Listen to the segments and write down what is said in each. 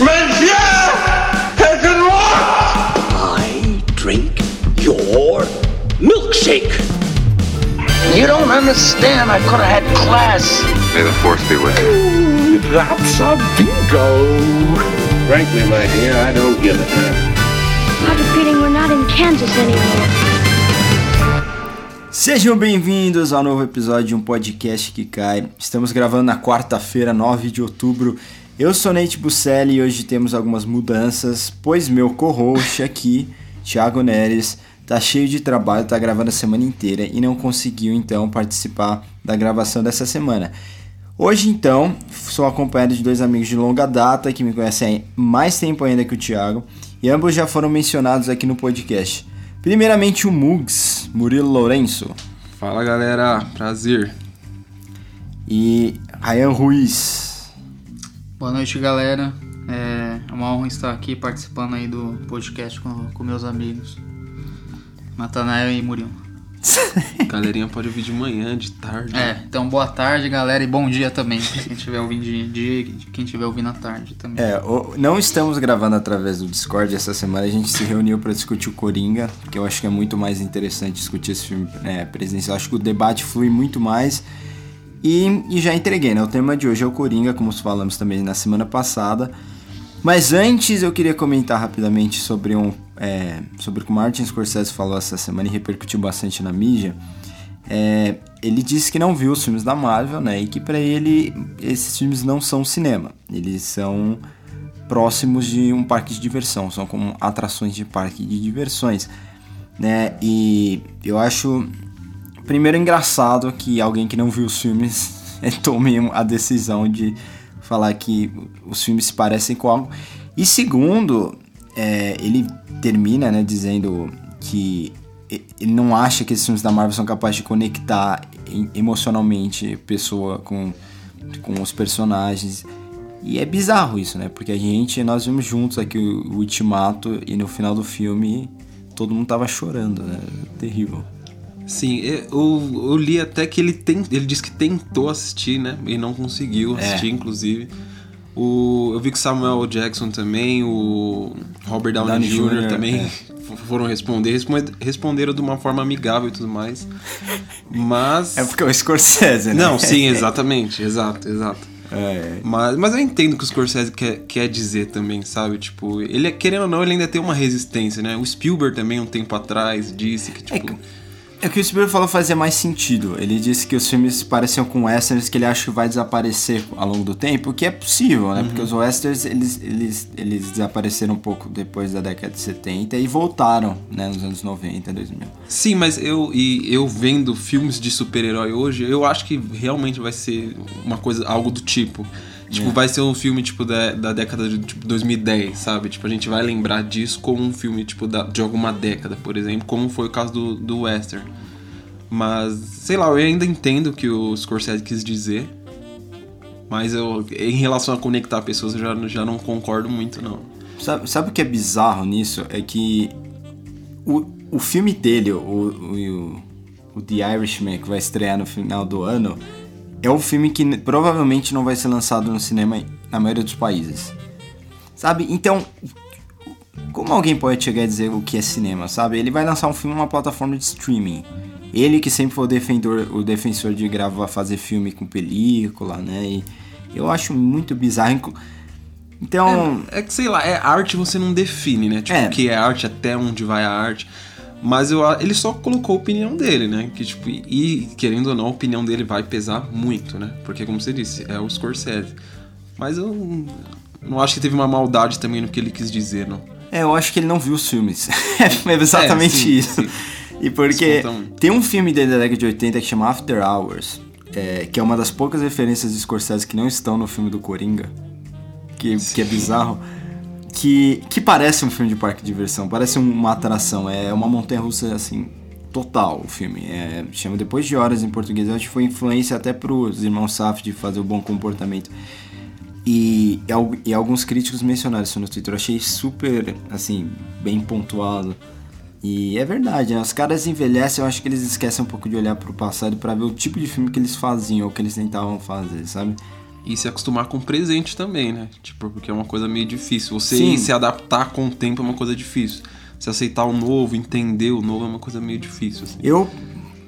Taken what? I drink your milkshake. You don't understand. I could have had class. May the force be with you. That's a bingo. Frankly, my dear, I don't give a damn. I have we're not in Kansas anymore. Sejam bem-vindos ao novo episódio de um podcast que cai. Estamos gravando na quarta-feira, 9 de outubro. Eu sou Nate Buscelli e hoje temos algumas mudanças, pois meu co-host aqui, Thiago Neres, tá cheio de trabalho, tá gravando a semana inteira e não conseguiu então participar da gravação dessa semana. Hoje então, sou acompanhado de dois amigos de longa data que me conhecem há mais tempo ainda que o Thiago e ambos já foram mencionados aqui no podcast. Primeiramente o Mugs, Murilo Lourenço. Fala galera, prazer. E Ryan Ruiz. Boa noite, galera. É uma honra estar aqui participando aí do podcast com, com meus amigos. Natanael e Murilo. Galerinha pode ouvir de manhã, de tarde. É, então boa tarde, galera, e bom dia também. Quem estiver ouvindo de dia e quem estiver ouvindo à tarde também. É, o- não estamos gravando através do Discord essa semana, a gente se reuniu para discutir o Coringa, que eu acho que é muito mais interessante discutir esse filme é, presencial. Acho que o debate flui muito mais. E, e já entreguei, né? O tema de hoje é o Coringa, como falamos também na semana passada. Mas antes eu queria comentar rapidamente sobre um é, sobre o que o Martin Scorsese falou essa semana e repercutiu bastante na mídia. É, ele disse que não viu os filmes da Marvel, né? E que pra ele esses filmes não são cinema. Eles são próximos de um parque de diversão, são como atrações de parque de diversões, né? E eu acho primeiro engraçado que alguém que não viu os filmes tome a decisão de falar que os filmes se parecem com algo. E segundo, é, ele termina né, dizendo que ele não acha que esses filmes da Marvel são capazes de conectar em- emocionalmente pessoa com, com os personagens. E é bizarro isso, né? Porque a gente, nós vimos juntos aqui o, o Ultimato e no final do filme todo mundo tava chorando, né? Terrível. Sim, eu, eu li até que ele tem, ele disse que tentou assistir, né? E não conseguiu assistir, inclusive. O, eu vi que Samuel Jackson também, o Robert Downey, Downey Jr. Também é. foram responder. Responde- Responderam de uma forma amigável e tudo mais. Mas. É porque é o Scorsese, né? Não, sim, exatamente, exato, exato. É, Mas, mas eu entendo o que o Scorsese quer, quer dizer também, sabe? Tipo, ele, é- querendo ou não, ele ainda tem uma resistência, né? O Spielberg também, um tempo atrás, disse que, tipo... É que o Spielberg falou fazia mais sentido. Ele disse que os filmes pareciam com westerns que ele acha que vai desaparecer ao longo do tempo, o que é possível, né? Porque os westerns, eles, eles, eles desapareceram um pouco depois da década de 70 e voltaram, né? Nos anos 90, 2000. Sim, mas eu, e eu vendo filmes de super-herói hoje, eu acho que realmente vai ser uma coisa, algo do tipo. Tipo, vai ser um filme, tipo, da, da década de tipo, 2010, sabe? Tipo, a gente vai lembrar disso como um filme, tipo, da, de alguma década, por exemplo, como foi o caso do, do Western. Mas, sei lá, eu ainda entendo o que o Scorsese quis dizer. Mas eu, em relação a conectar pessoas, eu já, já não concordo muito, não. Sabe, sabe o que é bizarro nisso? É que o, o filme dele, o, o, o The Irishman, que vai estrear no final do ano, é um filme que provavelmente não vai ser lançado no cinema na maioria dos países. Sabe? Então, como alguém pode chegar e dizer o que é cinema, sabe? Ele vai lançar um filme numa plataforma de streaming. Ele que sempre foi o defensor, o defensor de gravar, fazer filme com película, né? E eu acho muito bizarro. Então, É que, sei lá, é arte você não define, né? Tipo, É. o que é arte, até onde vai a arte. Mas eu, ele só colocou a opinião dele, né? Que, tipo, e querendo ou não, a opinião dele vai pesar muito, né? Porque, como você disse, é o Scorsese. Mas eu não- acho que teve uma maldade também no que ele quis dizer, não. É, eu acho que ele não viu os filmes. é exatamente É, sim, isso. sim. E porque tem um filme dele da década de 80 que chama After Hours, é, que é uma das poucas referências de Scorsese que não estão no filme do Coringa, que, que é bizarro, que, que parece um filme de parque de diversão, parece uma atração, é uma montanha-russa, assim, total o filme. É, chama Depois de Horas em português, eu acho que foi influência até pros irmãos Safdie de fazer o bom comportamento. E, e al- alguns críticos mencionaram isso no Twitter. Eu achei super, assim, bem pontuado. E é verdade, né? Os caras envelhecem, eu acho que eles esquecem um pouco de olhar pro passado pra ver o tipo de filme que eles faziam ou que eles tentavam fazer, sabe? E se acostumar com o presente também, né? Tipo, porque é uma coisa meio difícil. Você se adaptar com o tempo é uma coisa difícil. Se aceitar o novo, entender o novo é uma coisa meio difícil, assim. Eu.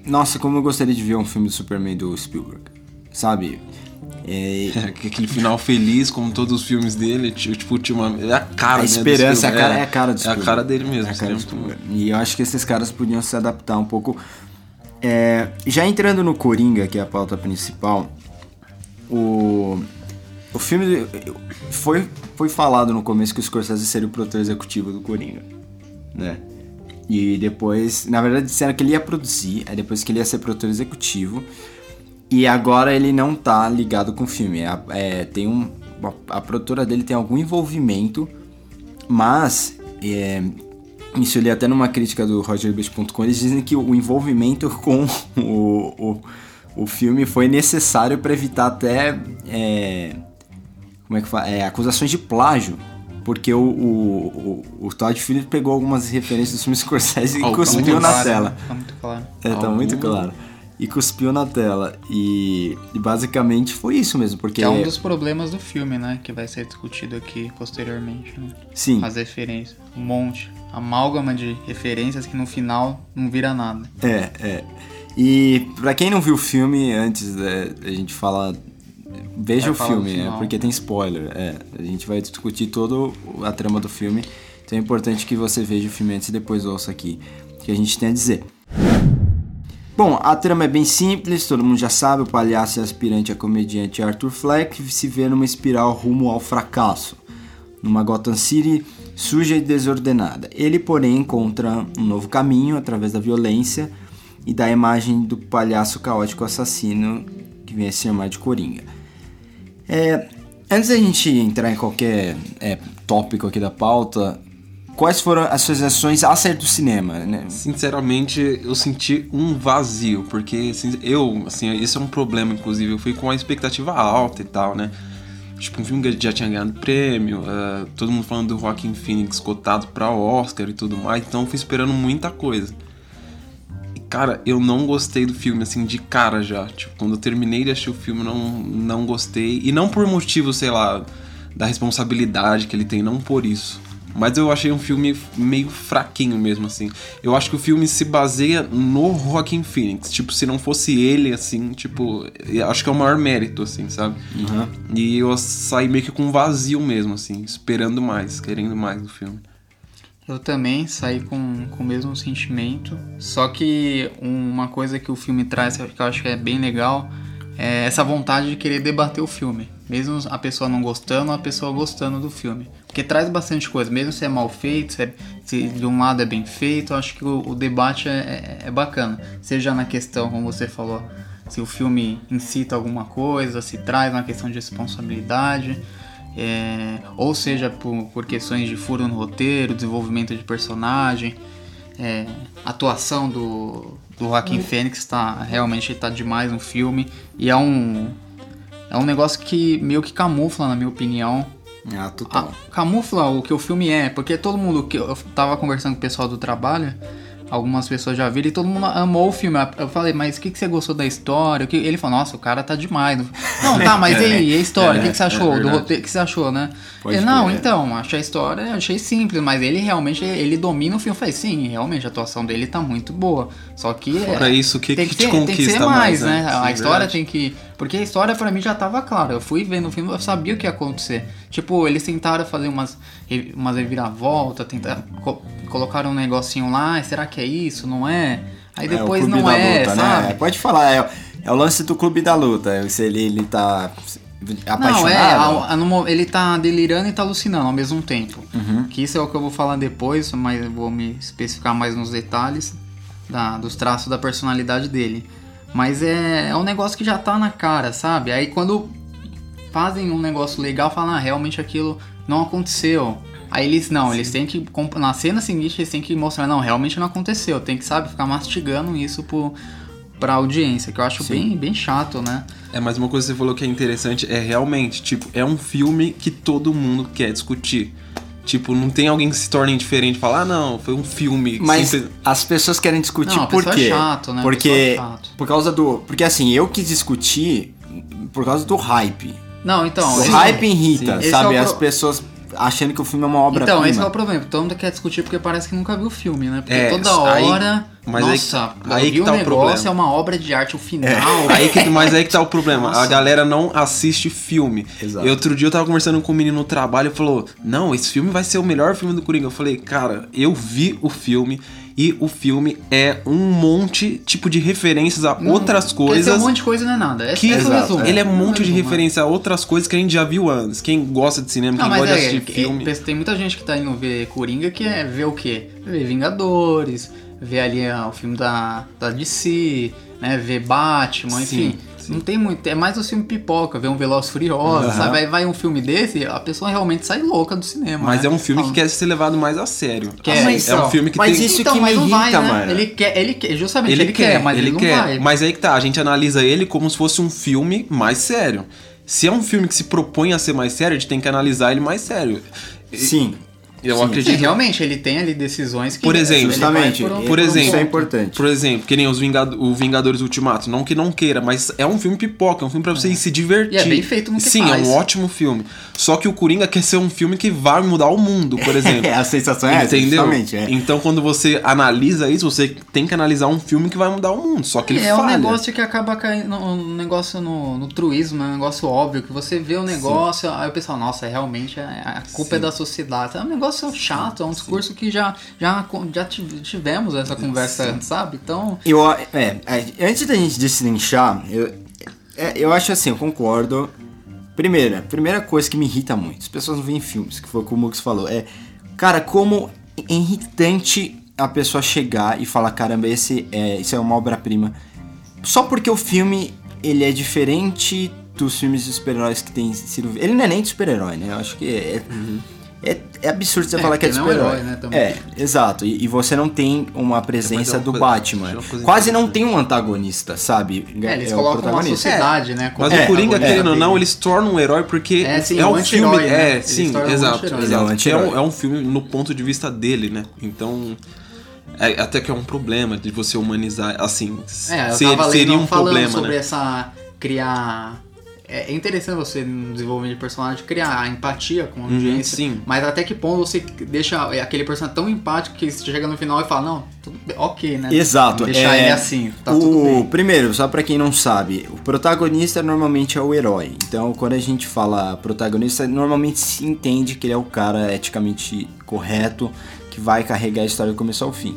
Nossa, como eu gostaria de ver um filme do Superman do Spielberg. Sabe? É, É, aquele final feliz, como todos os filmes dele, ti- tipo, tinha uma, é a cara a né, do esperança, é a Spielberg. cara, é a cara do É a Spielberg. cara dele mesmo. É a cara do muito. Spielberg. E eu acho que esses caras podiam se adaptar um pouco. É, já entrando no Coringa, que é a pauta principal, o, o filme foi, foi falado no começo que o Scorsese seria o produtor executivo do Coringa, né? E depois, na verdade, disseram que ele ia produzir, aí depois que ele ia ser produtor executivo. E agora ele não tá ligado com o filme. A- é, tem um, a, a produtora dele tem algum envolvimento, mas é, isso eu li até numa crítica do RogerBase.com, eles dizem que o envolvimento com o, o, o filme foi necessário para evitar até é, como é que fala? É, acusações de plágio. Porque o, o, o, o Todd Phillips pegou algumas referências do filme Scorsese e Algumas, cuspiu na Claro, tela. Tá muito claro. É, tá Algum- muito claro. E cuspiu na tela. E, e basicamente foi isso mesmo, porque. Que é um dos problemas do filme, né? Que vai ser discutido aqui posteriormente, né? Sim. As referências. Um monte. Amálgama de referências que no final não vira nada. É, é. E pra quem não viu o filme, antes da a gente falar. Veja Vai o filme, né? Porque tem spoiler. É, a gente vai discutir toda a trama do filme. Então é importante que você veja o filme antes e depois ouça aqui o que a gente tem a dizer. Bom, a trama é bem simples, todo mundo já sabe, o palhaço e aspirante a comediante Arthur Fleck se vê numa espiral rumo ao fracasso, numa Gotham City suja e desordenada. Ele, porém, encontra um novo caminho através da violência e da imagem do palhaço caótico assassino que vem a se chamar de Coringa. É, antes da gente entrar em qualquer é, tópico aqui da pauta, quais foram as suas reações a sair do cinema, né? Sinceramente, eu senti um vazio, porque assim, eu, assim, esse é um problema, inclusive, eu fui com a expectativa alta e tal, né? Tipo, um filme que já tinha ganhado prêmio, eh, todo mundo falando do Joaquin Phoenix cotado pra Oscar e tudo mais, então eu fui esperando muita coisa. Cara, eu não gostei do filme, assim, de cara já. Tipo, quando eu terminei de assistir o filme, não, não gostei. E não por motivo, sei lá, da responsabilidade que ele tem, não por isso. Mas eu achei um filme meio fraquinho mesmo, assim. Eu acho que o filme se baseia no Joaquin Phoenix. Tipo, se não fosse ele, assim, tipo... eu Acho que é o maior mérito, assim, sabe? E eu saí meio que com um vazio mesmo, assim. Esperando mais, querendo mais do filme. Eu também saí com, com o mesmo sentimento. Só que uma coisa que o filme traz, que eu acho que é bem legal, é essa vontade de querer debater o filme. Mesmo a pessoa não gostando, a pessoa gostando do filme. Porque traz bastante coisa, mesmo se é mal feito, se, é- se de um lado é bem feito, eu acho que o, o debate é, é- é bacana. Seja na questão, como você falou, se o filme incita alguma coisa, se traz uma questão de responsabilidade. É, ou seja por, por questões de furo no roteiro, desenvolvimento de personagem, é, atuação do, do Joaquin Phoenix tá realmente tá demais no filme. E é um é um negócio que meio que camufla na minha opinião. Ah, total. ah, camufla o que o filme é, porque todo mundo que eu tava conversando com o pessoal do trabalho, algumas pessoas já viram e todo mundo amou o filme. Eu falei, mas o que, que você gostou da história? Que- Ele falou, nossa, o cara tá demais. Não, tá, mas e aí, a história? o que, que você achou? do verdade. roteiro? O que você achou, né? Ele, não, crer. então, achei a história, achei simples, mas ele realmente ele domina o filme. Eu falei, sim, realmente a atuação dele tá muito boa. Só que. Fora é, isso, o que tem que ter- te Tem que ser conquista mais, mais, né? né? a história verdade. tem que. Porque a história pra mim já tava clara. Eu fui vendo o filme, eu sabia o que ia acontecer. Tipo, eles tentaram fazer umas, umas reviravoltas, tentaram, co- colocaram um negocinho lá, será que é isso? Não é? Aí É, depois Clube não é, luta, sabe? Né? Pode falar, é, é o lance do clube da luta. Se ele, ele tá apaixonado. Não, é, a- a- no mo- ele tá delirando e tá alucinando ao mesmo tempo. Uhum. Que isso é o que eu vou falar depois, mas eu vou me especificar mais nos detalhes da- dos traços da personalidade dele. Mas é, é um negócio que já tá na cara, sabe? Aí quando fazem um negócio legal, falam, ah, realmente aquilo não aconteceu. Aí eles, não, eles têm que, na cena seguinte, eles têm que mostrar, não, realmente não aconteceu. Tem que, sabe, ficar mastigando isso pro, pra audiência, que eu acho bem, bem chato, né? É, mas uma coisa que você falou que é interessante é realmente, tipo, é um filme que todo mundo quer discutir. Tipo, não tem alguém que se torne indiferente e fala, ah, não, foi um filme. Mas sempre- as pessoas querem discutir Não, a por é quê? chato, né? Porque é chato. por causa do, porque assim, eu quis discutir por causa do hype. Não, então. O esse- hype irrita, Esse sabe? é o As pessoas achando que o filme é uma obra Então, esse é prima. o problema. Todo mundo quer discutir porque parece que nunca viu o filme, né? Porque É, toda aí- hora. mas aí que nossa, aí vi que o tá o negócio, problema. é uma obra de arte, o final. Aí que, mas aí que tá o problema. Nossa. A galera não assiste filme. Exato. E outro dia eu tava conversando com um menino no trabalho e falou: Não, esse filme vai ser o melhor filme do Coringa. Eu falei, cara, eu vi o filme e o filme é um monte tipo de referências a outras Porque tem coisas. um monte de coisa não é nada. Esse, que esse é o Exato, resumo. ele é um monte de Resumo, referência a outras coisas que a gente já viu antes. Quem gosta de cinema, Não, quem gosta de é, assistir é, filme. é, tem muita gente que tá indo ver Coringa que é ver o quê? Ver Vingadores, ver ali ah, o filme da, da DC, né? Ver Batman, Sim, enfim. Sim. Não tem muito. É mais o filme pipoca, ver um Veloz Furioso, Aham. sabe? Aí vai um filme desse, a pessoa realmente sai louca do cinema. Mas né? é um filme que quer ser levado mais a sério. Quer, é então. um filme que Mas tem. isso então, que mas me não vai, irrita, né? mano. Ele quer, ele quer, justamente Ele, ele, quer, mas ele, ele não quer. vai. Mas aí que tá, a gente analisa ele como se fosse um filme mais sério. Se é um filme que se propõe a ser mais sério, a gente tem que analisar ele mais sério. E- Sim. Eu Sim. acredito. Sim, realmente, ele tem ali decisões que. Por exemplo, Justamente. por um- Por por um exemplo, Isso é importante. Por exemplo, que nem os Vingado- o Vingadores Ultimato. Não que não queira, mas é um filme pipoca, é um filme pra você ir se divertir. E é bem feito no que Sim, faz. é um ótimo filme. Só que o Coringa quer ser um filme que vai mudar o mundo, por exemplo. É, a sensação é essa, Entendeu? justamente. É. Então, quando você analisa isso, você tem que analisar um filme que vai mudar o mundo. Só que ele É um falha. negócio que acaba caindo um negócio no, no truísmo, né? um negócio óbvio, que você vê o negócio, aí o pessoal, nossa, realmente é- a culpa é da sociedade. É um negócio chato, é um discurso que já, já, já tive- tivemos essa conversa antes, sabe? Então, Eu, é, é, antes da gente destrinchar, eu, é, eu acho assim, eu concordo. Primeira, primeira coisa que me irrita muito, as pessoas não veem filmes, que foi o que o Mux falou, é, cara, como é irritante a pessoa chegar e falar, caramba, esse é, isso é uma obra-prima. Só porque o filme, ele é diferente dos filmes de super-heróis que tem sido... Ele não é nem de super-herói, né? Eu acho que é... É, é absurdo você É, falar que é de é um super-herói. herói, né. É, exato. E, e você não tem uma presença É, uma do Batman. é Quase não tem um antagonista, sabe? é, eles o colocam uma sociedade, né? como Mas o Coringa, querendo ou não, dele. ele se torna um herói porque É, sim, é um um filme. né? É, sim, um exato. é um exato. é, um, é um filme no ponto de vista dele, né? Então. é- até que é um problema de você humanizar. Assim, É, eu ser- seria um falando problema, sobre né? essa criar é é interessante você no desenvolvimento de personagem criar empatia com a Uhum, audiência, sim. mas até que ponto você deixa aquele personagem tão empático que você chega no final e fala, não, tudo bem, ok, né? Exato. Deixar é, ele assim, tá o, tudo bem. Primeiro, só pra quem não sabe, o protagonista normalmente é o herói. Então, quando a gente fala protagonista, normalmente se entende que ele é o cara eticamente correto que vai carregar a história do começo ao fim.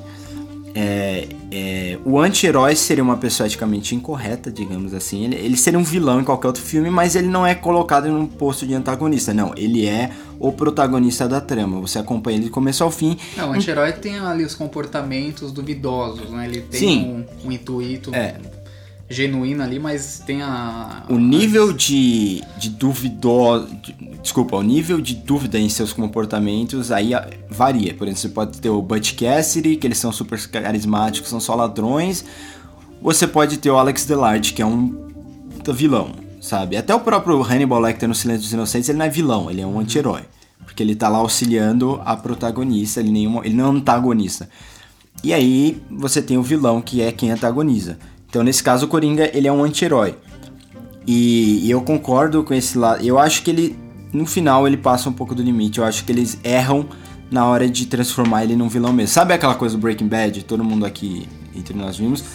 É, é, o anti-herói seria uma pessoa eticamente incorreta, digamos assim. Ele, ele seria um vilão em qualquer outro filme, mas ele não é colocado em um posto de antagonista. Não, ele é o protagonista da trama. Você acompanha ele do começo ao fim. Não, o anti-herói tem ali os comportamentos duvidosos, né? Ele tem Sim. um, um intuito É. genuíno ali, mas tem a... O nível de, de duvidó... de- desculpa, o nível de dúvida em seus comportamentos aí ah, varia. Por exemplo, você pode ter o Butch Cassidy, que eles são super carismáticos, são só ladrões. Você pode ter o Alex Delard, que é um vilão, sabe? Até o próprio Hannibal Lecter no Silêncio dos Inocentes, ele não é vilão, ele é um anti-herói. Porque ele tá lá auxiliando a protagonista, ele, nenhuma, ele não é um antagonista. E aí você tem o vilão, que é quem antagoniza. Então, nesse caso, o Coringa, ele é um anti-herói. E, e eu concordo com esse lado. Eu acho que ele, no final, ele passa um pouco do limite. Eu acho que eles erram na hora de transformar ele num vilão mesmo. Sabe aquela coisa do Breaking Bad? Todo mundo aqui entre nós vimos.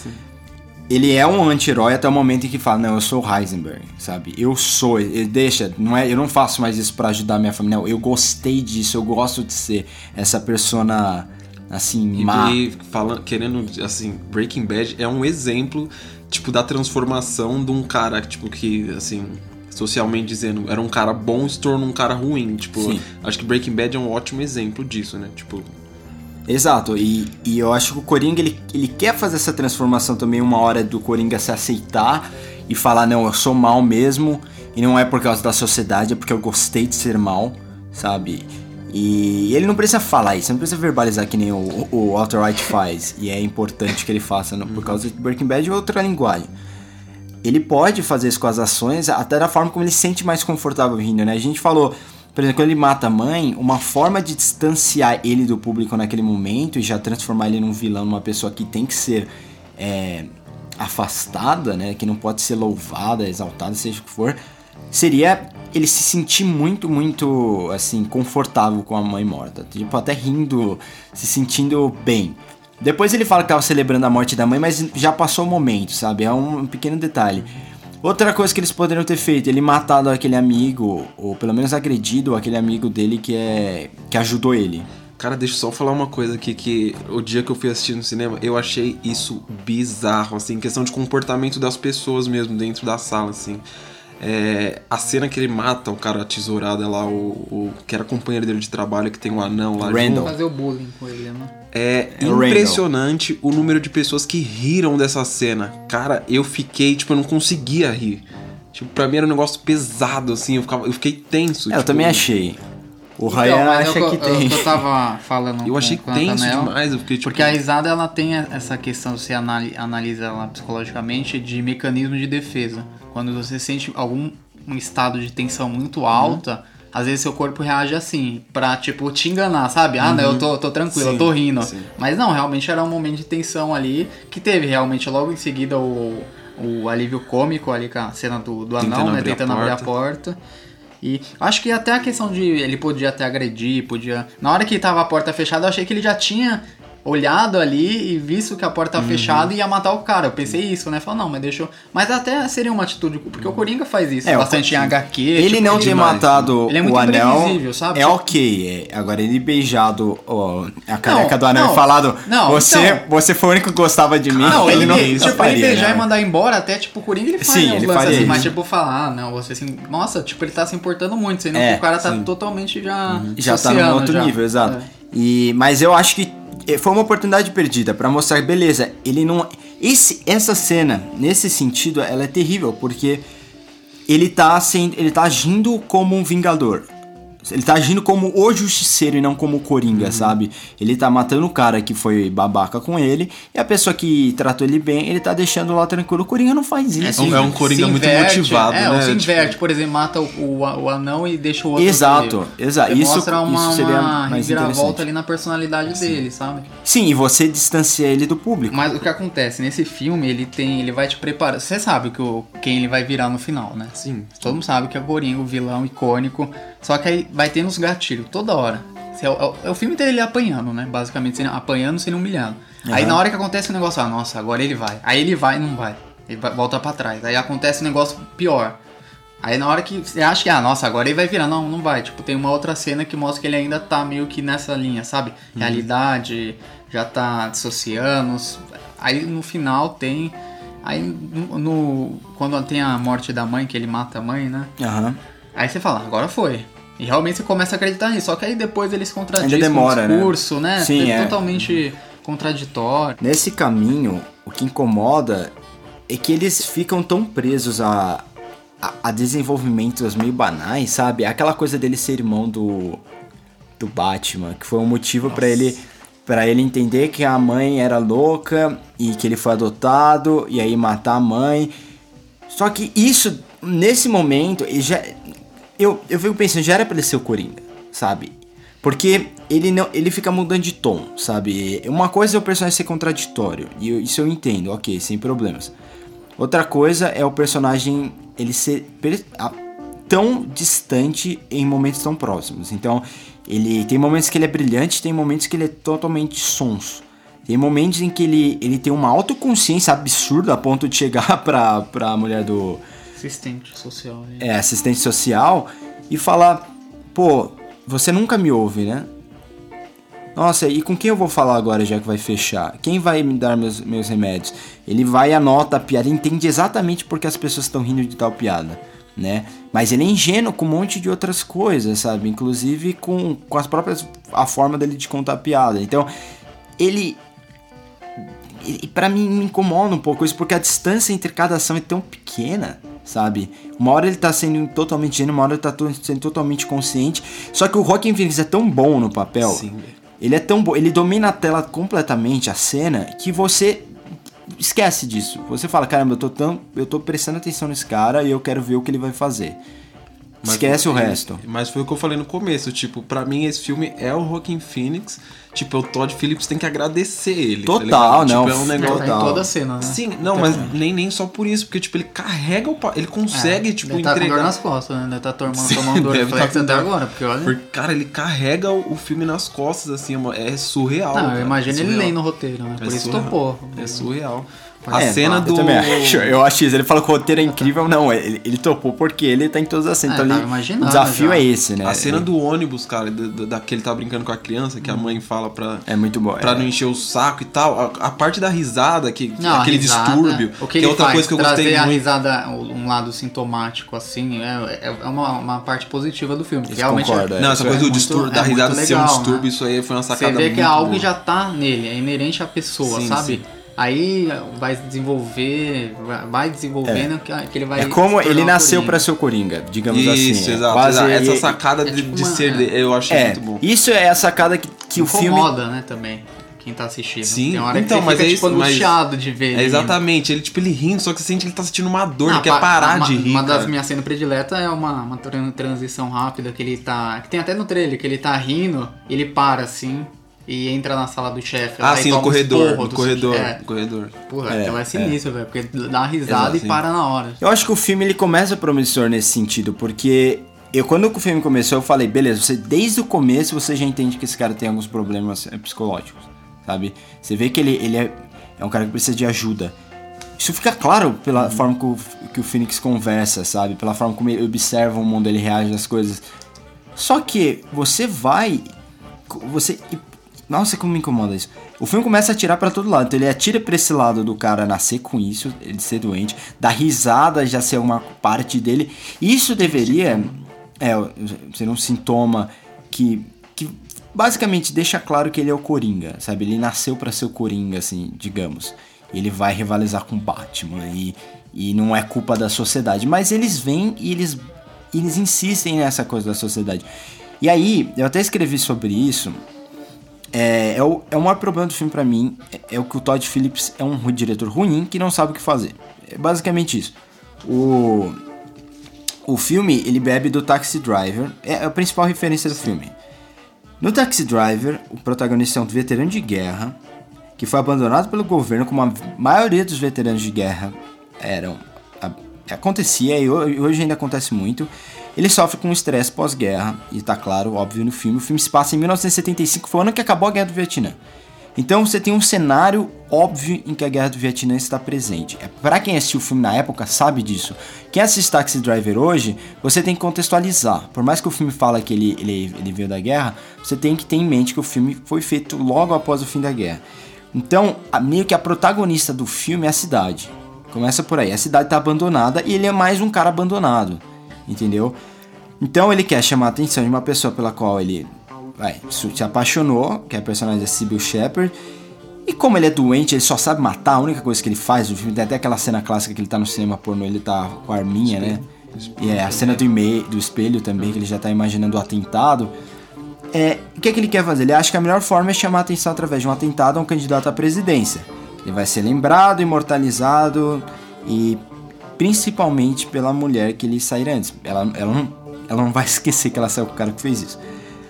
Ele é um anti-herói até o momento em que fala, não, eu sou o Heisenberg, sabe? Eu sou, ele deixa, não é, eu não faço mais isso pra ajudar minha família, não. Eu gostei disso, eu gosto de ser essa persona assim, E, má. e falando, querendo, assim, Breaking Bad é um exemplo, tipo, da transformação de um cara, tipo, que, assim, socialmente dizendo, era um cara bom e se tornou um cara ruim. Tipo, Sim. acho que Breaking Bad é um ótimo exemplo disso, né? Tipo, Exato, e, e eu acho que o Coringa ele, ele quer fazer essa transformação também uma hora do Coringa se aceitar e falar, não, eu sou mal mesmo, e não é por causa da sociedade, é porque eu gostei de ser mal, sabe? E ele não precisa falar isso, não precisa verbalizar que nem o, o Walter White faz, e é importante que ele faça não, por causa de Breaking Bad ou outra linguagem. Ele pode fazer isso com as ações, até da forma como ele se sente mais confortável rindo, né? A gente falou, por exemplo, quando ele mata a mãe, uma forma de distanciar ele do público naquele momento e já transformar ele num vilão, numa pessoa que tem que ser é, afastada, né? Que não pode ser louvada, exaltada, seja o que for, seria ele se sentir muito, muito, assim, confortável com a mãe morta. Tipo, até rindo, se sentindo bem. Depois ele fala que tava celebrando a morte da mãe, mas já passou o momento, sabe? É um pequeno detalhe. Outra coisa que eles poderiam ter feito, ele matado aquele amigo, ou pelo menos agredido aquele amigo dele que é. que ajudou ele. Cara, deixa eu só falar uma coisa aqui que o dia que eu fui assistir no cinema, eu achei isso bizarro, assim, questão de comportamento das pessoas mesmo dentro da sala, assim. É, a cena que ele mata o cara tesourada lá, o, o que era companheiro dele de trabalho, que tem um anão lá Randall. Fazer o bullying com ele, né? É É impressionante o número de pessoas que riram dessa cena. Cara, eu fiquei, tipo, eu não conseguia rir. Tipo, pra mim era um negócio pesado, assim, eu, ficava, eu fiquei tenso. É, eu tipo, também achei. O Então, Ryan mas acha eu, que eu, tem. Eu tava falando Eu com- achei com tenso Nathanael, demais, eu fiquei tipo. Porque a risada, ela tem essa questão, se anali- analisa ela psicologicamente, de mecanismo de defesa. Quando você sente algum um estado de tensão muito alta, às vezes seu corpo reage assim, pra, tipo, te enganar, sabe? Ah, não, eu tô, tô tranquilo, eu tô Sim, rindo. sim. Mas não, realmente era um momento de tensão ali, que teve realmente logo em seguida o, o alívio cômico ali com a cena do, do Tentando anão, né? a Tentando abrir a porta. porta. E acho que até a questão de ele podia até agredir, podia. Na hora que tava a porta fechada, eu achei que ele já tinha olhado ali e visto que a porta Uhum. tá fechada e ia matar o cara. Eu pensei isso, né? Falei, não, mas deixa eu. Mas até seria uma atitude. Porque o Coringa faz isso É, bastante em HQ. Ele tipo, não ele- ter matado Ele é o muito anel sabe? é ok. é. Agora ele beijado ó, a careca Não, do anel não, e falado não, você, então- você foi o único que gostava de mim. Não, ele, não be- tipo, faria, ele beijar né? e mandar embora, até tipo, o Coringa ele faz Sim, né, ele faria assim, mas isso. tipo, falar, ah, não, você assim, nossa, tipo, ele tá se importando muito, sendo É, que o cara tá sim. totalmente já. já tá num outro já. nível, exato. É. E, mas eu acho que foi uma oportunidade perdida pra mostrar, beleza, ele não. Esse, essa cena, nesse sentido, ela é terrível, porque ele tá, sendo, ele tá agindo como um vingador. Ele tá agindo como o justiceiro e não como o Coringa, Uhum. sabe? Ele tá matando o cara que foi babaca com ele, e a pessoa que tratou ele bem, ele tá deixando lá tranquilo. O Coringa não faz isso. um- é um Coringa Se muito inverte, motivado, é, né? se Tipo- inverte, por exemplo, mata o, o, o anão e deixa o outro. Exato, exato. Você Isso- mostra uma, isso seria uma mais reviravolta ali na personalidade dele, sabe? Sim, e você distancia ele do público. Mas o que acontece, nesse filme, ele tem. Ele vai te preparar. Você sabe que o, quem ele vai virar no final, né? Sim. Todo mundo sabe que é o Coringa, o vilão icônico. Só que aí vai tendo uns gatilhos toda hora. É o, é o- é o filme dele apanhando, né? Basicamente, sendo, apanhando, sendo humilhado. Aí na hora que acontece o negócio, ah, nossa, agora ele vai. Aí ele vai e não vai. Ele vai- volta pra trás. Aí acontece um negócio pior. Aí na hora que você acha que, ah, nossa, agora ele vai virar. Não, não vai. Tipo, tem uma outra cena que mostra que ele ainda tá meio que nessa linha, sabe? Realidade, já tá dissociando. Aí no final tem. Aí no, no- Quando tem a morte da mãe, que ele mata a mãe, né? Aham. Aí você fala, agora foi. E realmente você começa a acreditar nisso. Só que aí depois eles contradizem demora, o né? discurso, né? Sim, É. Totalmente contraditório. Nesse caminho, o que incomoda é que eles ficam tão presos a, a, a desenvolvimentos meio banais, sabe? Aquela coisa dele ser irmão do, do Batman, que foi um motivo pra ele para ele entender que a mãe era louca e que ele foi adotado e aí matar a mãe. Só que isso, nesse momento, já, eu, eu fico pensando, já era pra ele ser o Coringa, sabe? Porque ele não ele fica mudando de tom, sabe? Uma coisa é o personagem ser contraditório, e eu- isso eu entendo, ok, sem problemas. Outra coisa é o personagem ele ser tão distante em momentos tão próximos. Então, ele tem momentos que ele é brilhante, tem momentos que ele é totalmente sonso. Tem momentos em que ele, ele tem uma autoconsciência absurda a ponto de chegar pra, pra mulher do, Assistente social. né? é, assistente social e falar: pô, você nunca me ouve, né? Nossa, e com quem eu vou falar agora já que vai fechar? Quem vai me dar meus, meus remédios? Ele vai, anota a piada, entende exatamente porque as pessoas estão rindo de tal piada, né? Mas ele é ingênuo com um monte de outras coisas, sabe? Inclusive com, com as próprias. a forma dele de contar piada. Então, ele. E para mim me incomoda um pouco isso, porque a distância entre cada ação é tão pequena, sabe? Uma hora ele tá sendo totalmente gênio, uma hora ele tá sendo totalmente consciente. Só que o Joaquin Phoenix é tão bom no papel. Sim. Ele é tão bom, ele domina a tela completamente, a cena, que você esquece disso. Você fala, caramba, eu tô tão, eu tô prestando atenção nesse cara e eu quero ver o que ele vai fazer. Esquece o resto. Mas foi o que eu falei no começo, tipo, pra mim esse filme é o Joaquin Phoenix. Tipo, o Todd Phillips tem que agradecer ele. tá Total, ligado? não, Tipo, é um Tá negócio. em Total. toda a cena, né? Sim, não, mas nem, nem só por isso, porque, tipo, ele carrega o. pa- Ele consegue, É, tipo, ele tá com dor entregar. nas costas, né? Ele tá tomando, Sim, tomando dor deve tá até agora, porque olha... Porque, cara, ele carrega o, o filme nas costas, assim, é é surreal. Não, cara, eu imagino é ele lendo o roteiro, né? Por É isso surreal. topou. É surreal. A É, cena eu do. também acho, eu acho isso. Ele falou que o roteiro é incrível. Não, ele, ele topou porque ele tá em todas as cenas. É, Então, ele- imaginando o desafio já. é esse, né? A cena do ônibus, cara, da, da, da- que ele tá brincando com a criança, que a mãe fala pra. É muito bom. Pra é. não encher o saco e tal. A, a parte da risada, que, Não, aquele risada, distúrbio. O que, que ele é outra faz, coisa que eu gostei a muito. risada, um lado sintomático, assim, é, é é uma, uma parte positiva do filme. realmente concordo, é, é. Não, essa coisa é do muito- distúrbio, é da risada muito ser um legal, distúrbio, né? isso aí foi uma Você sacada vê muito que é algo que já tá nele, é inerente à pessoa, Sim, sabe? sim. Aí vai desenvolver, vai- desenvolvendo que, que ele vai. É como ele nasceu pra ser o Coringa, digamos Isso, assim. é. exato. Quase exato. Essa sacada é de, tipo de uma- ser. de- eu achei É, muito bom. isso é a sacada que, que o filme. Incomoda, né, também. Quem tá assistindo. Sim, Tem hora então, que você mas fica, é tipo, isso, mas- angustiado de ver. ele É exatamente, ele tipo ele rindo, só que você sente que ele tá sentindo uma dor, Ah, ele quer pa- parar uma, de rir. Uma das cara. minhas cenas prediletas é uma, uma tran- transição rápida que ele tá. Que tem até no trailer, que ele tá rindo, ele para assim e entra na sala do chefe. lá Ah, sim, no corredor, no do- corredor, É, no corredor. porra, É, então é sinistro, velho. Porque dá uma risada Exato, e sim. para na hora. Eu acho que o filme ele começa promissor nesse sentido, porque eu quando o filme começou eu falei, beleza, você desde o começo você já entende que esse cara tem alguns problemas é, psicológicos, sabe? Você vê que ele, ele é, é um cara que precisa de ajuda. Isso fica claro pela forma que o, que o Phoenix conversa, sabe? Pela forma como ele observa o mundo, ele reage às coisas. Só que você vai. Você. Nossa, como me incomoda isso. O filme começa a atirar pra todo lado. Então ele atira pra esse lado do cara nascer com isso, ele ser doente, da risada já ser uma parte dele. Isso deveria é, ser um sintoma que, que basicamente deixa claro que ele é o Coringa, sabe? Ele nasceu pra ser o Coringa, assim, digamos. Ele vai rivalizar com Batman e, e não é culpa da sociedade. Mas eles vêm e eles, eles insistem nessa coisa da sociedade. E aí, eu até escrevi sobre isso. É, é, o, é o maior problema do filme pra mim. É, é o que o Todd Phillips é um diretor ruim que não sabe o que fazer. É basicamente isso. O, o filme, ele bebe do Taxi Driver. É a principal referência do filme. No Taxi Driver, o protagonista é um veterano de guerra que foi abandonado pelo governo, como a maioria dos veteranos de guerra eram. a- acontecia e ho- hoje ainda acontece muito. Ele sofre com estresse pós-guerra, e tá claro, óbvio, no filme. O filme se passa em 1975, foi o ano que acabou a Guerra do Vietnã. Então você tem um cenário óbvio em que a Guerra do Vietnã está presente. É, Pra quem assistiu o filme na época sabe disso. Quem assiste Taxi Driver hoje, você tem que contextualizar. Por mais que o filme fala que ele, ele, ele veio da guerra, você tem que ter em mente que o filme foi feito logo após o fim da guerra. Então, a- meio que a protagonista do filme é a cidade. Começa por aí. A cidade tá abandonada e ele é mais um cara abandonado. Entendeu? Então ele quer chamar a atenção de uma pessoa pela qual ele vai, se apaixonou, que é a personagem da Sybil Shepard. E como ele é doente, ele só sabe matar, a única coisa que ele faz no filme, tem até aquela cena clássica que ele tá no cinema pornô, ele tá com a arminha, né? E é a cena do, do espelho também, que ele já tá imaginando o atentado. É, o que é que ele quer fazer? Ele acha que a melhor forma é chamar a atenção através de um atentado a um candidato à presidência. Ele vai ser lembrado, imortalizado e principalmente pela mulher que ele sairá antes. Ela, ela, não, ela não vai esquecer que ela saiu com o cara que fez isso.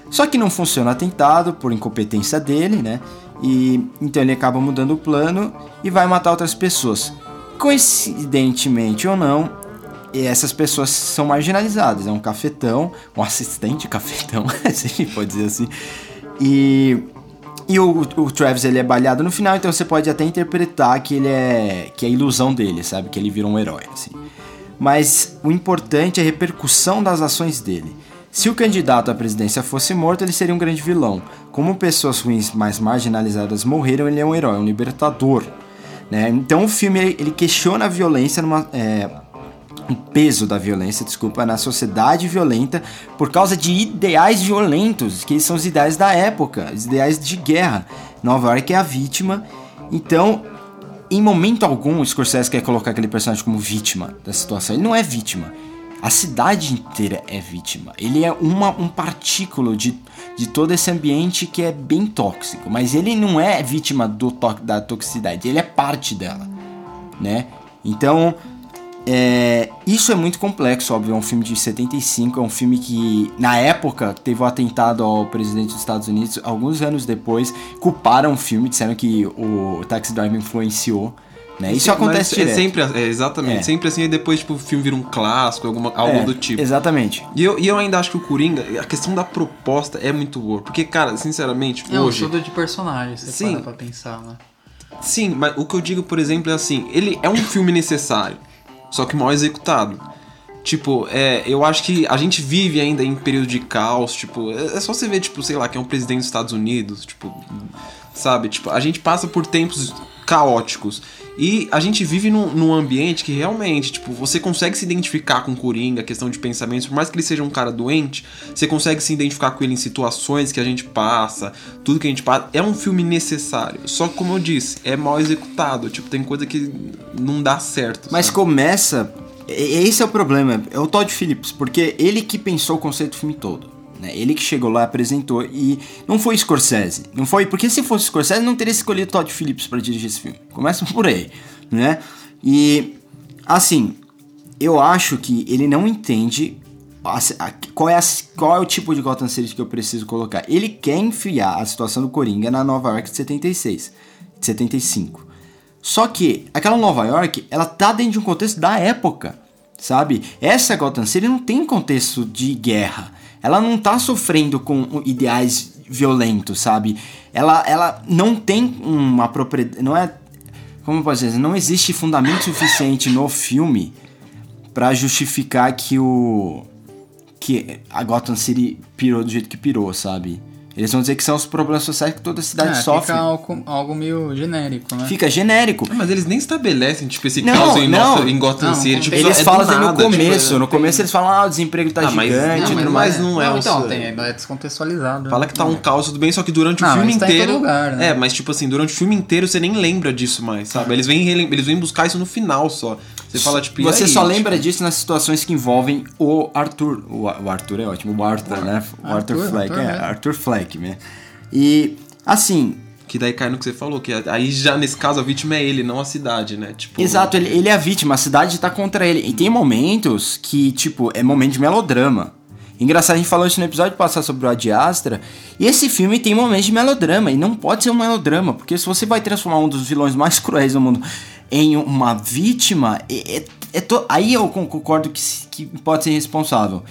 Só que não funciona atentado por incompetência dele, né? E então ele acaba mudando o plano e vai matar outras pessoas. Coincidentemente ou não, essas pessoas são marginalizadas. É um cafetão, um assistente cafetão, se a gente pode dizer assim. E, e o, o Travis ele é balhado no final, então você pode até interpretar que ele é que é a ilusão dele, sabe? Que ele virou um herói, assim. Mas o importante é a repercussão das ações dele. Se o candidato à presidência fosse morto, ele seria um grande vilão. Como pessoas ruins mais marginalizadas morreram, ele é um herói, um libertador. Né? Então o filme ele questiona a violência numa, é, o peso da violência, desculpa, na sociedade violenta por causa de ideais violentos, que são os ideais da época, os ideais de guerra. Nova York é a vítima. Então, em momento algum, o Scorsese quer colocar aquele personagem como vítima da situação. Ele não é vítima. A cidade inteira é vítima. Ele é uma, um partículo de, de todo esse ambiente que é bem tóxico. Mas ele não é vítima do da toxicidade. Ele é parte dela, né? Então, é, isso é muito complexo, óbvio. É um filme de 75, é um filme que, na época, teve o um atentado ao presidente dos Estados Unidos. Alguns anos depois, culparam o filme, disseram que o Taxi Driver influenciou. Né? Isso Sim, acontece direto. É sempre, é, exatamente, É. sempre assim, e depois tipo, o filme vira um clássico, alguma, algo É, do tipo. Exatamente. E eu, e eu ainda acho que o Coringa, a questão da proposta é muito boa. Porque, cara, sinceramente, É um hoje. estudo de personagem, você Sim. para pra pensar, né? Sim, mas o que eu digo, por exemplo, é assim: ele é um filme necessário, só que mal executado. Tipo, é, eu acho que a gente vive ainda em período de caos, tipo, é, é só você ver, tipo, sei lá, que é um presidente dos Estados Unidos, tipo, sabe? Tipo, a gente passa por tempos caóticos. E a gente vive num, num ambiente que realmente, tipo, você consegue se identificar com o Coringa, questão de pensamentos, por mais que ele seja um cara doente, você consegue se identificar com ele em situações que a gente passa, tudo que a gente passa. É um filme necessário. Só que, como eu disse, é mal executado. Tipo, tem coisa que não dá certo. Mas sabe? começa. Esse é o problema, é o Todd Phillips, porque ele que pensou o conceito do filme todo. Né? Ele que chegou lá, apresentou e não foi Scorsese. Não foi, porque se fosse Scorsese, não teria escolhido Todd Phillips para dirigir esse filme. Começa por aí, né? E assim, eu acho que ele não entende qual, é a- qual é o tipo de Gotham City que eu preciso colocar. Ele quer enfiar a situação do Coringa na Nova York de 76, de 75. Só que aquela Nova York, ela tá dentro de um contexto da época, sabe? Essa Gotham City não tem contexto de guerra. Ela não tá sofrendo com ideais violentos, sabe? Ela, ela não tem uma propriedade, não é como eu posso dizer, não existe fundamento suficiente no filme pra justificar que o que a Gotham City pirou do jeito que pirou, sabe? Eles vão dizer que são os problemas sociais que toda cidade É, sofre. fica algo, algo meio genérico, né? Fica genérico. Mas eles nem estabelecem, tipo, esse Não, caos em, não. Gotham- em Gotham Não, City. não Tipo, Eles é falam assim no nada, tipo, começo. é- no começo eles falam, ah, o desemprego tá Ah, mas- gigante. não, mas não é Não, então, tem, é descontextualizado. Fala que tá um caos, tudo bem, só que durante o Não, filme mas tá em inteiro. todo lugar, né? É, mas tipo assim, durante o filme inteiro você nem lembra disso mais, sabe? Eles vêm, eles vêm buscar isso no final só. Você fala, tipo, e Você aí, só tipo, lembra disso nas situações que envolvem o Arthur. O, o Arthur é ótimo, o Arthur, né? O Arthur, Arthur, Fleck, Arthur, é, né? Arthur Fleck, né? E, assim, Que daí cai no que você falou, que aí já nesse caso a vítima é ele, não a cidade, né? Tipo, Exato, ele, ele é a vítima, a cidade tá contra ele. E tem momentos que, tipo, é momento de melodrama. Engraçado, a gente falou isso no episódio passado sobre o Ad Astra. E esse filme tem momentos de melodrama. E não pode ser um melodrama, porque se você vai transformar um dos vilões mais cruéis do mundo em uma vítima, é, é- é to- aí eu con- concordo que, que pode ser responsável.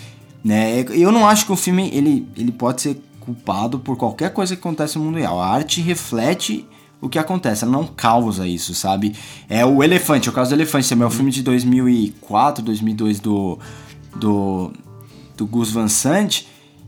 Né? Eu não acho que o filme ele, ele pode ser culpado por qualquer coisa que acontece no mundo real. A arte reflete o que acontece, ela não causa isso, sabe? É o Elefante, é o caso do Elefante, é um filme de 2004, 2002 do, do, do Gus Van Sant.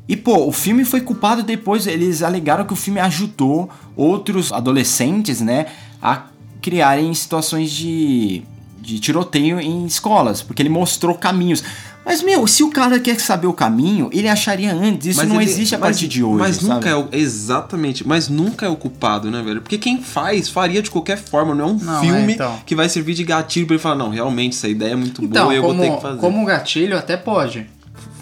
E, pô, o filme foi culpado depois, eles alegaram que o filme ajudou outros adolescentes, né, a criarem situações de, de tiroteio em escolas, porque ele mostrou caminhos. Mas, meu, se o cara quer saber o caminho, ele acharia antes. Isso mas não ele- existe a mas- partir de hoje. Mas sabe? nunca é o. Exatamente, mas nunca é o culpado, né, velho? Porque quem faz, faria de qualquer forma, não é um Não, filme é, então. que vai servir de gatilho pra ele falar, não, realmente, essa ideia é muito Então, boa e eu como, vou ter que fazer. como gatilho até pode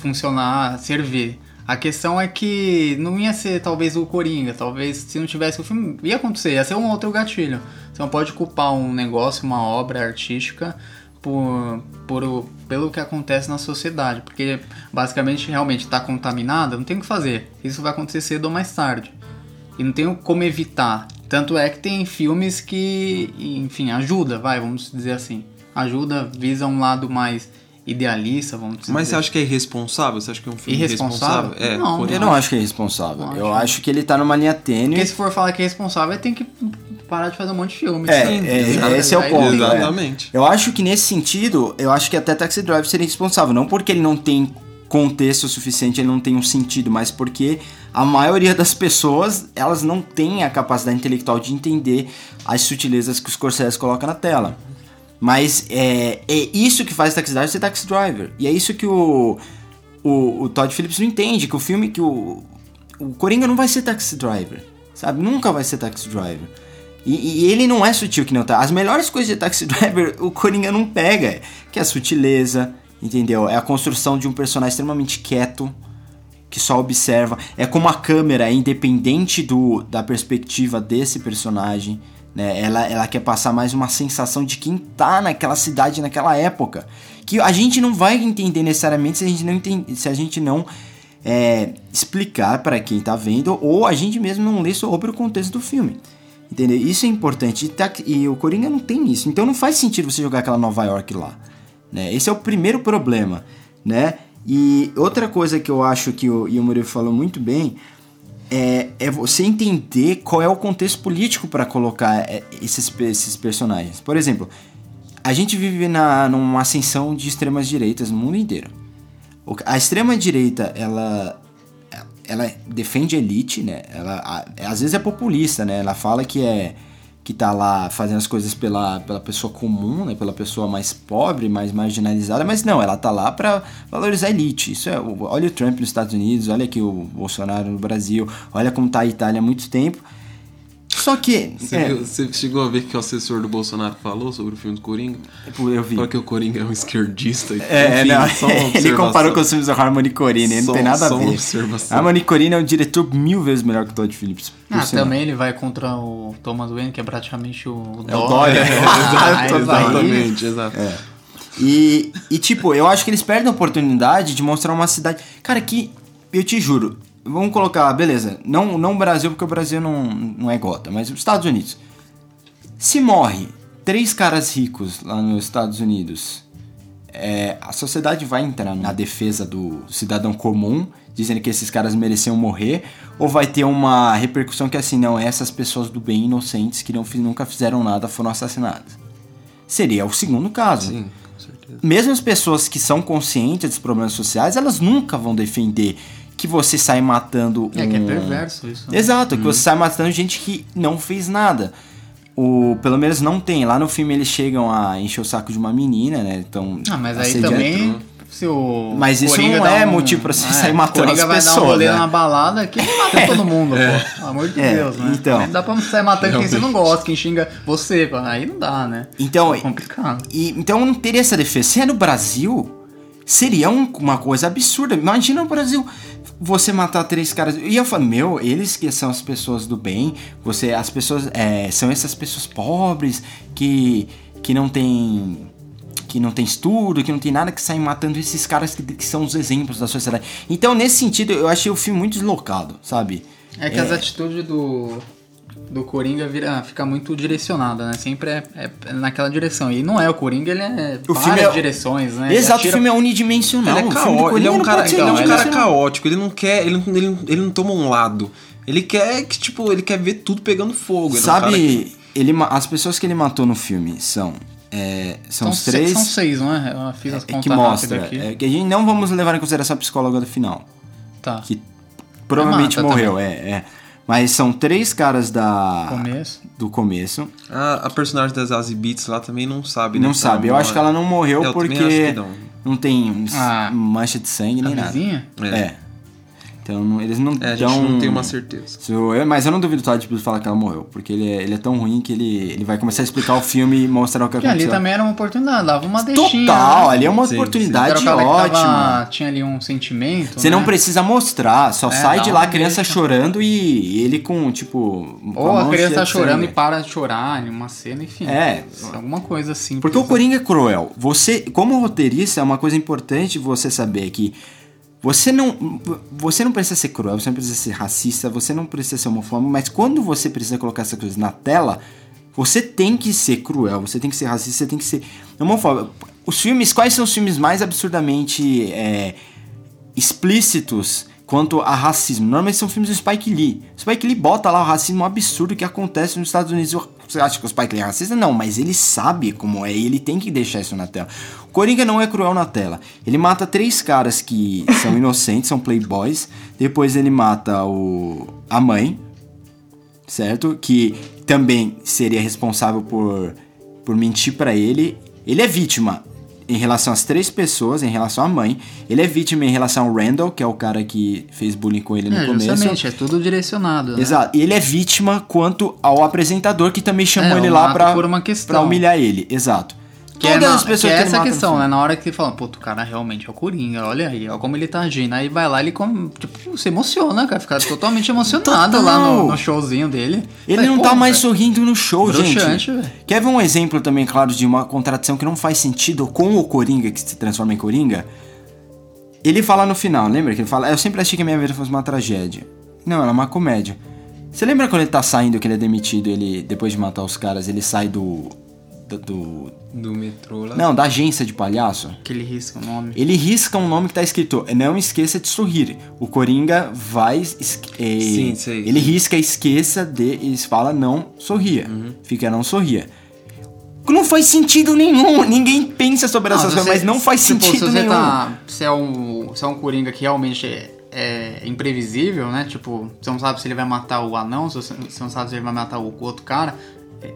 funcionar, servir. A questão é que não ia ser talvez o Coringa, talvez se não tivesse o filme, ia acontecer, ia ser um outro gatilho. Você não pode culpar um negócio, uma obra artística por, por o- pelo que acontece na sociedade, porque basicamente realmente está contaminada, não tem o que fazer. Isso vai acontecer cedo ou mais tarde. E não tem como evitar. Tanto é que tem filmes que, enfim, ajuda, vai, vamos dizer assim. Ajuda, visa um lado mais idealista, vamos dizer. Mas você acha que é irresponsável? Você acha que é um filme Irresponsável? irresponsável? É, Não, por- Eu não acho que é responsável. Não eu acho. acho que ele tá numa linha tênue. Porque se for falar que é responsável, tem que parar de fazer um monte de filme. É, Sim, é, esse é o ponto. liga. é. Exatamente. Eu acho que nesse sentido, eu acho que até Taxi Driver seria responsável. Não porque ele não tem contexto suficiente, ele não tem um sentido, mas porque a maioria das pessoas, elas não têm a capacidade intelectual de entender as sutilezas que os Scorsese coloca na tela. Mas é, é isso que faz Taxi Driver ser Taxi Driver. E é isso que o, o, o Todd Phillips não entende, que o filme que o, o Coringa não vai ser Taxi Driver, sabe? Nunca vai ser Taxi Driver. E, e ele não é sutil que não tá. As melhores coisas de Taxi Driver o Coringa não pega, que é a sutileza, entendeu? É a construção de um personagem extremamente quieto, que só observa. É como a câmera é independente do, da perspectiva desse personagem, Né? Ela, ela quer passar mais uma sensação de quem tá naquela cidade naquela época. Que a gente não vai entender necessariamente se a gente não, entende, se a gente não é, explicar para quem tá vendo ou a gente mesmo não lê sobre o contexto do filme. Entendeu? Isso é importante. E, tá- e o Coringa não tem isso. Então não faz sentido você jogar aquela Nova York lá. Né? Esse é o primeiro problema. Né? E outra coisa que eu acho que o Yomori falou muito bem é, é você entender qual é o contexto político para colocar é, esses, esses personagens. Por exemplo, a gente vive na, numa ascensão de extremas direitas no mundo inteiro. A extrema direita, ela ela defende elite, né? Ela a- às vezes é populista, né? Ela fala que é que tá lá fazendo as coisas pela, pela pessoa comum, né? Pela pessoa mais pobre, mais marginalizada, mas não, ela tá lá para valorizar a elite. Isso é, olha o Trump nos Estados Unidos, olha aqui o Bolsonaro no Brasil, olha como tá a Itália há muito tempo. Só que Você, é, viu- você chegou a ver o que o assessor do Bolsonaro falou sobre o filme do Coringa? eu vi. Falou que o Coringa é um esquerdista. É, Enfim, não, só uma ele comparou com os filmes do Harmony Corine, não tem nada a ver. observação. Harmony Corine é um diretor mil vezes melhor que o Todd Phillips. Ah, sinal. também ele vai contra o Thomas Wayne, que é praticamente o É o Dória. Aí. Exatamente, exato. E, e, tipo, eu acho que eles perdem a oportunidade de mostrar uma cidade. Cara, que eu te juro, vamos colocar, beleza, não não o Brasil, porque o Brasil não, não é gota, mas os Estados Unidos. Se morre três caras ricos lá nos Estados Unidos, é, a sociedade vai entrar na defesa do cidadão comum, dizendo que esses caras mereciam morrer, ou vai ter uma repercussão que é assim, não, essas pessoas do bem inocentes que não, nunca fizeram nada foram assassinadas. Seria o segundo caso. Sim, com certeza. Mesmo as pessoas que são conscientes dos problemas sociais, elas nunca vão defender que você sai matando É que é um- perverso isso. né? Exato, que você sai matando gente que não fez nada. O, pelo menos não tem. Lá no filme eles chegam a encher o saco de uma menina, né? Então, Ah, mas aí também, se o Mas isso Coringa não é um- motivo pra você É, sair matando Coringa as vai dar um pessoas, rolê né? na balada que ele mata todo mundo, pô. Pelo amor de É, Deus, né? então. Não dá pra sair matando quem você não gosta, quem xinga você, pô. Aí não dá, né? Então, é complicado. E, então não teria essa defesa. Se é no Brasil, seria um- uma coisa absurda. Imagina no Brasil você matar três caras. E eu falo, meu, eles que são as pessoas do bem, você, as pessoas é, são essas pessoas pobres que, que não tem que não tem estudo, que não tem nada que saem matando esses caras que, que são os exemplos da sociedade. Então, nesse sentido, eu achei o filme muito deslocado, sabe? É que as atitudes do, do Coringa vira, fica muito direcionada, né? Sempre é, é naquela direção. E não é o Coringa, ele é O várias filme é- direções, né? Exato, atira- o filme é unidimensional. Ele é, o filme do caó- ele é um cara, ele é um cara caótico, ele não quer, ele, não- ele, não- ele não toma um lado. Ele quer que, tipo, ele quer ver tudo pegando fogo. Ele é um Sabe, que- ele, as pessoas que ele matou no filme são. é, são São, os se- três são seis, não é? Eu fiz as é, que mostra. rápidas aqui. É, que a gente não vamos levar em consideração a psicóloga do final. Tá. Que provavelmente Mata morreu, é, é. Mas são três caras da. Começo. Do começo. A, a personagem das Zazie Beats lá também não sabe, né? Não se sabe. Eu morre. acho que ela não morreu Eu também porque acho que não. não tem Ah. mancha de sangue nem A nada. vizinha? É. É. Então não- eles não É, a dão. gente não tem uma certeza. Eu- eu- mas eu não duvido o Todd Phillips falar que ela morreu, porque ele é, ele é tão ruim que ele, ele vai começar a explicar o filme e mostrar o que Que ali aconteceu. também era uma oportunidade, dava uma deixinha. Total, né? ali é uma Sim, oportunidade Era o cara que ótima. tava- tinha ali um sentimento. Você né? não precisa mostrar, só É, sai de lá a criança deixa. chorando e ele com, tipo. com Ou a mão criança tá de chorando sangue. e para de chorar em uma cena, enfim. É. Alguma coisa assim. Porque o Coringa é cruel. Você, como roteirista, é uma coisa importante você saber que você não, você não precisa ser cruel, você não precisa ser racista, você não precisa ser homofóbico, mas quando você precisa colocar essas coisas na tela, você tem que ser cruel, você tem que ser racista, você tem que ser homofóbico. Os filmes, quais são os filmes mais absurdamente é, explícitos quanto a racismo? Normalmente são filmes do Spike Lee. O Spike Lee bota lá o racismo absurdo que acontece nos Estados Unidos. Você acha que o Spike Lee é racista? Não, mas ele sabe como é e ele tem que deixar isso na tela. Coringa não é cruel na tela. Ele mata três caras que são inocentes, são playboys. Depois ele mata o a mãe, certo? Que também seria responsável por, por mentir pra ele. Ele é vítima em relação às três pessoas, em relação à mãe. Ele é vítima em relação ao Randall, que é o cara que fez bullying com ele no É, começo. justamente, é tudo direcionado. né? Exato. E ele é vítima quanto ao apresentador que também chamou É, ele lá pra, questão. pra humilhar ele. Exato. Que é, Todas na- as pessoas que é que essa mata no questão, né? Na hora que fala, pô, o cara realmente é o Coringa, olha aí, olha como ele tá agindo. Aí vai lá, ele como, tipo, se emociona, cara, fica totalmente emocionado lá no, no showzinho dele. Ele Falei, não pô, tá mais velho, sorrindo no show, gente. velho. Quer ver um exemplo também, claro, de uma contradição que não faz sentido com o Coringa, que se transforma em Coringa? Ele fala no final, lembra que ele fala? Eu sempre achei que a minha vida fosse uma tragédia. Não, ela é uma comédia. Você lembra quando ele tá saindo, que ele é demitido, ele, depois de matar os caras, ele sai do. Do, do- Do metrô lá. não, da agência de palhaço? Que ele risca o nome. Ele risca um nome que tá escrito Não esqueça de sorrir. O Coringa vai. eh, Sim, sei. Ele risca esqueça de. E fala não sorria. Uhum. Fica não sorria. Não faz sentido nenhum. Ninguém pensa sobre essas se coisas, mas não faz tipo, sentido se você nenhum. Tá, se, é um, se é um Coringa que realmente é, é imprevisível, né? Tipo, você não sabe se ele vai matar o anão, você não sabe se ele vai matar o outro cara.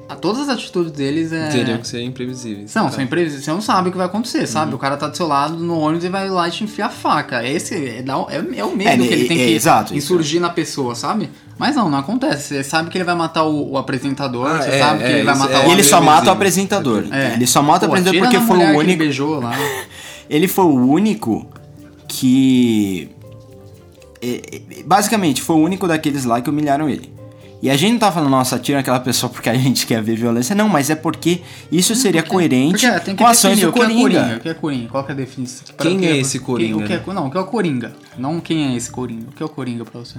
A- Todas as atitudes deles é. Teriam que ser imprevisíveis. Não, Tá. são imprevisíveis. Você não sabe o que vai acontecer, sabe? Uhum. O cara tá do seu lado no ônibus e vai lá e te enfia a faca. Esse é, é, é o medo É, que ele tem é, que exato, isso. insurgir na pessoa, sabe? Mas não, não acontece. Você sabe que ele vai matar o, o apresentador, Ah, você é, sabe que é, ele vai matar é o E ele só mata o apresentador. É. Ele só mata o Pô, apresentador atira porque foi o que ele único. beijou lá. Ele foi o único que. Basicamente, foi o único daqueles lá que humilharam ele. E a gente não tá falando, nossa, tira aquela pessoa porque a gente quer ver violência. Não, mas é porque isso seria coerente Porque tem que com ações do o que é Coringa. Coringa. O que é Coringa? Qual que é a definição? Pra Quem que é esse Coringa, quem- o que é, não, o que é o Coringa? Não quem é esse Coringa. O que é o Coringa pra você?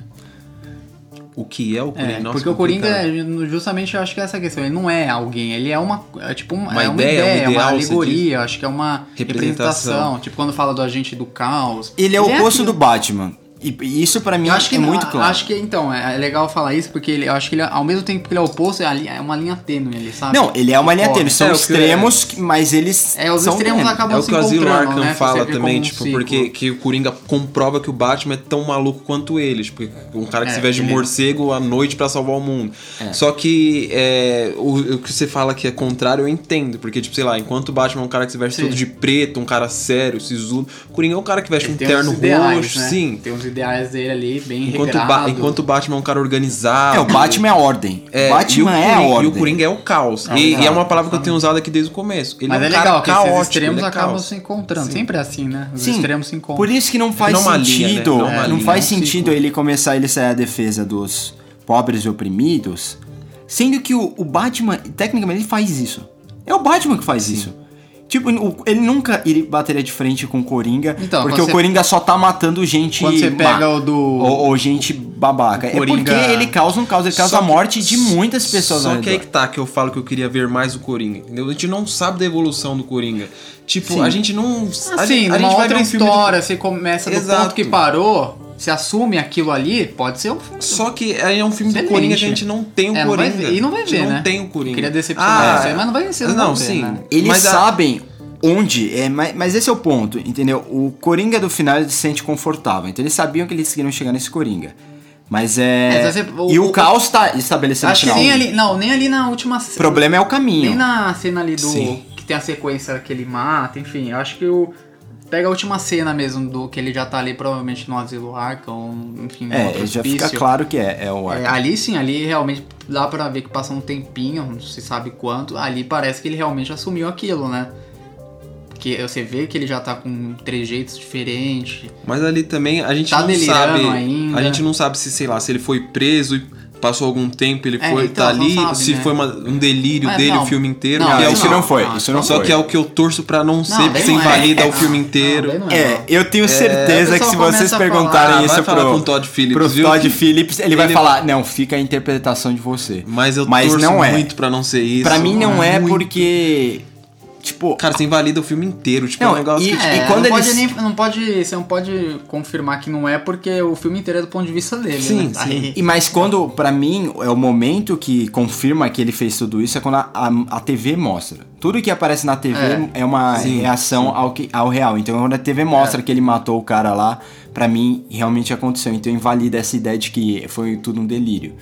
O que é o Coringa? É, Nossa, porque o Coringa, complicado. é, justamente, eu acho que é essa questão. Ele não é alguém, ele é uma. É tipo uma, Uma é uma ideia, um ideia, é uma ideal, alegoria, acho que é uma Representação. representação. Tipo, quando fala do agente do caos. Ele é o oposto do Batman. E e isso pra mim Eu acho que é muito eu claro. Acho que então, é é legal falar isso, porque ele, eu acho que ele, ao mesmo tempo que ele é oposto, é, é uma linha tênue ali, sabe? Não, ele é uma linha tênue. São É, o extremos, que- mas eles. É, os são extremos tênues. acabam É o se que o Asilo encontrando, Arkham né? Fala também, um tipo, ciclo. porque que o Coringa comprova que o Batman é tão maluco quanto ele. Tipo, um cara que É, se veste de ele- morcego à noite pra salvar o mundo. Só que é, o, o que você fala que é contrário, eu entendo. Porque, tipo, sei lá, enquanto o Batman é um cara que se veste Sim. todo de preto, um cara sério, sisudo, o Coringa é um cara que veste Ele um terno roxo, né? sim. Tem uns ideais dele ali, bem Enquanto regrado. Ba- enquanto o Batman é um cara organizado. É, o Batman é a ordem. É, o Batman o é a ordem. E o Coringa é o caos. Não, e, e é uma palavra que eu tenho usado aqui desde o começo. Ele Mas é é um cara legal que caótico, esses extremos é acabam se encontrando. Sim. Sempre é assim, né? Os Sim, extremos se encontram. Por isso que não faz não é uma linha, sentido. né? Não é uma Não linha, faz é um sentido ele começar ele sair à defesa dos pobres e oprimidos, sendo que o, o Batman, tecnicamente, ele faz isso. É o Batman que faz isso. Tipo, ele nunca iria bateria de frente com o Coringa, Então, porque o Coringa só tá matando gente Quando você pega o do- Ou, ou gente babaca. o Coringa- É porque ele causa um caos, ele causa Só a que- morte de muitas pessoas Só que aí que tá, que eu falo que eu queria ver mais o Coringa, entendeu? A gente não sabe da evolução do Coringa. Tipo, Sim. a gente não... a Assim, a numa gente vai ver um filme do- história, você começa do Exato. ponto que parou, se assume aquilo ali, pode ser um Só que aí é um filme do Excelente. Coringa que a gente não tem o É, não vai Coringa. ver- e não vai A ver, não né? tem o Coringa. Queria decepcionar você, mas não vai ser, não Não, ver, sim. né? Eles Mas a- sabem onde, é, mas, mas esse é o ponto, entendeu? O Coringa do final ele se sente confortável, então eles sabiam que eles queriam chegar nesse Coringa. Mas é. É, se você- o- e o, o- caos tá estabelecido Acho que final. nem ali, não, nem ali na última O problema é o caminho. Nem na cena ali do. Sim. Que tem a sequência que ele mata, enfim. Eu acho que o. Pega a última cena mesmo do que ele já tá ali, provavelmente no asilo Arkham, enfim, no É, outro já fica claro que é, é o É, ali sim, ali realmente dá pra ver que passa um tempinho, não se sabe quanto. Ali parece que ele realmente assumiu aquilo, né? Porque você vê que ele já tá com trejeitos diferentes. Mas ali também a gente Tá não sabe. ainda. A gente não sabe se, sei lá, se ele foi preso e passou algum tempo, ele É, foi então, tá não ali, sabe, se né? foi uma- um delírio Mas dele não. o filme inteiro. Não, que é o isso não foi, não, isso não Só foi. que é o que eu torço pra não ser sem não é. valida o filme inteiro. é, É, não. eu tenho certeza que se vocês perguntarem falar, isso vai falar pro, com o Todd Phillips, pro viu? Todd Que- Phillips, ele, vai ele- falar, não, fica a interpretação de você. Mas eu Mas torço não é. muito pra não ser isso. Pra mim não é porque, tipo, Cara, você invalida o filme inteiro. Tipo, é Não, um negócio e- que. É, quando não, eles- pode nem, não pode. Você não pode confirmar que não é porque o filme inteiro é do ponto de vista dele. Sim, né? sim. Aí- E mas quando, pra mim, é o momento que confirma que ele fez tudo isso é quando a, a, a TV mostra. Tudo que aparece na TV é, É. uma Sim, reação Ao, que, ao real. Então quando a TV mostra que ele matou o cara lá, pra mim realmente aconteceu. Então invalida essa ideia de que foi tudo um delírio.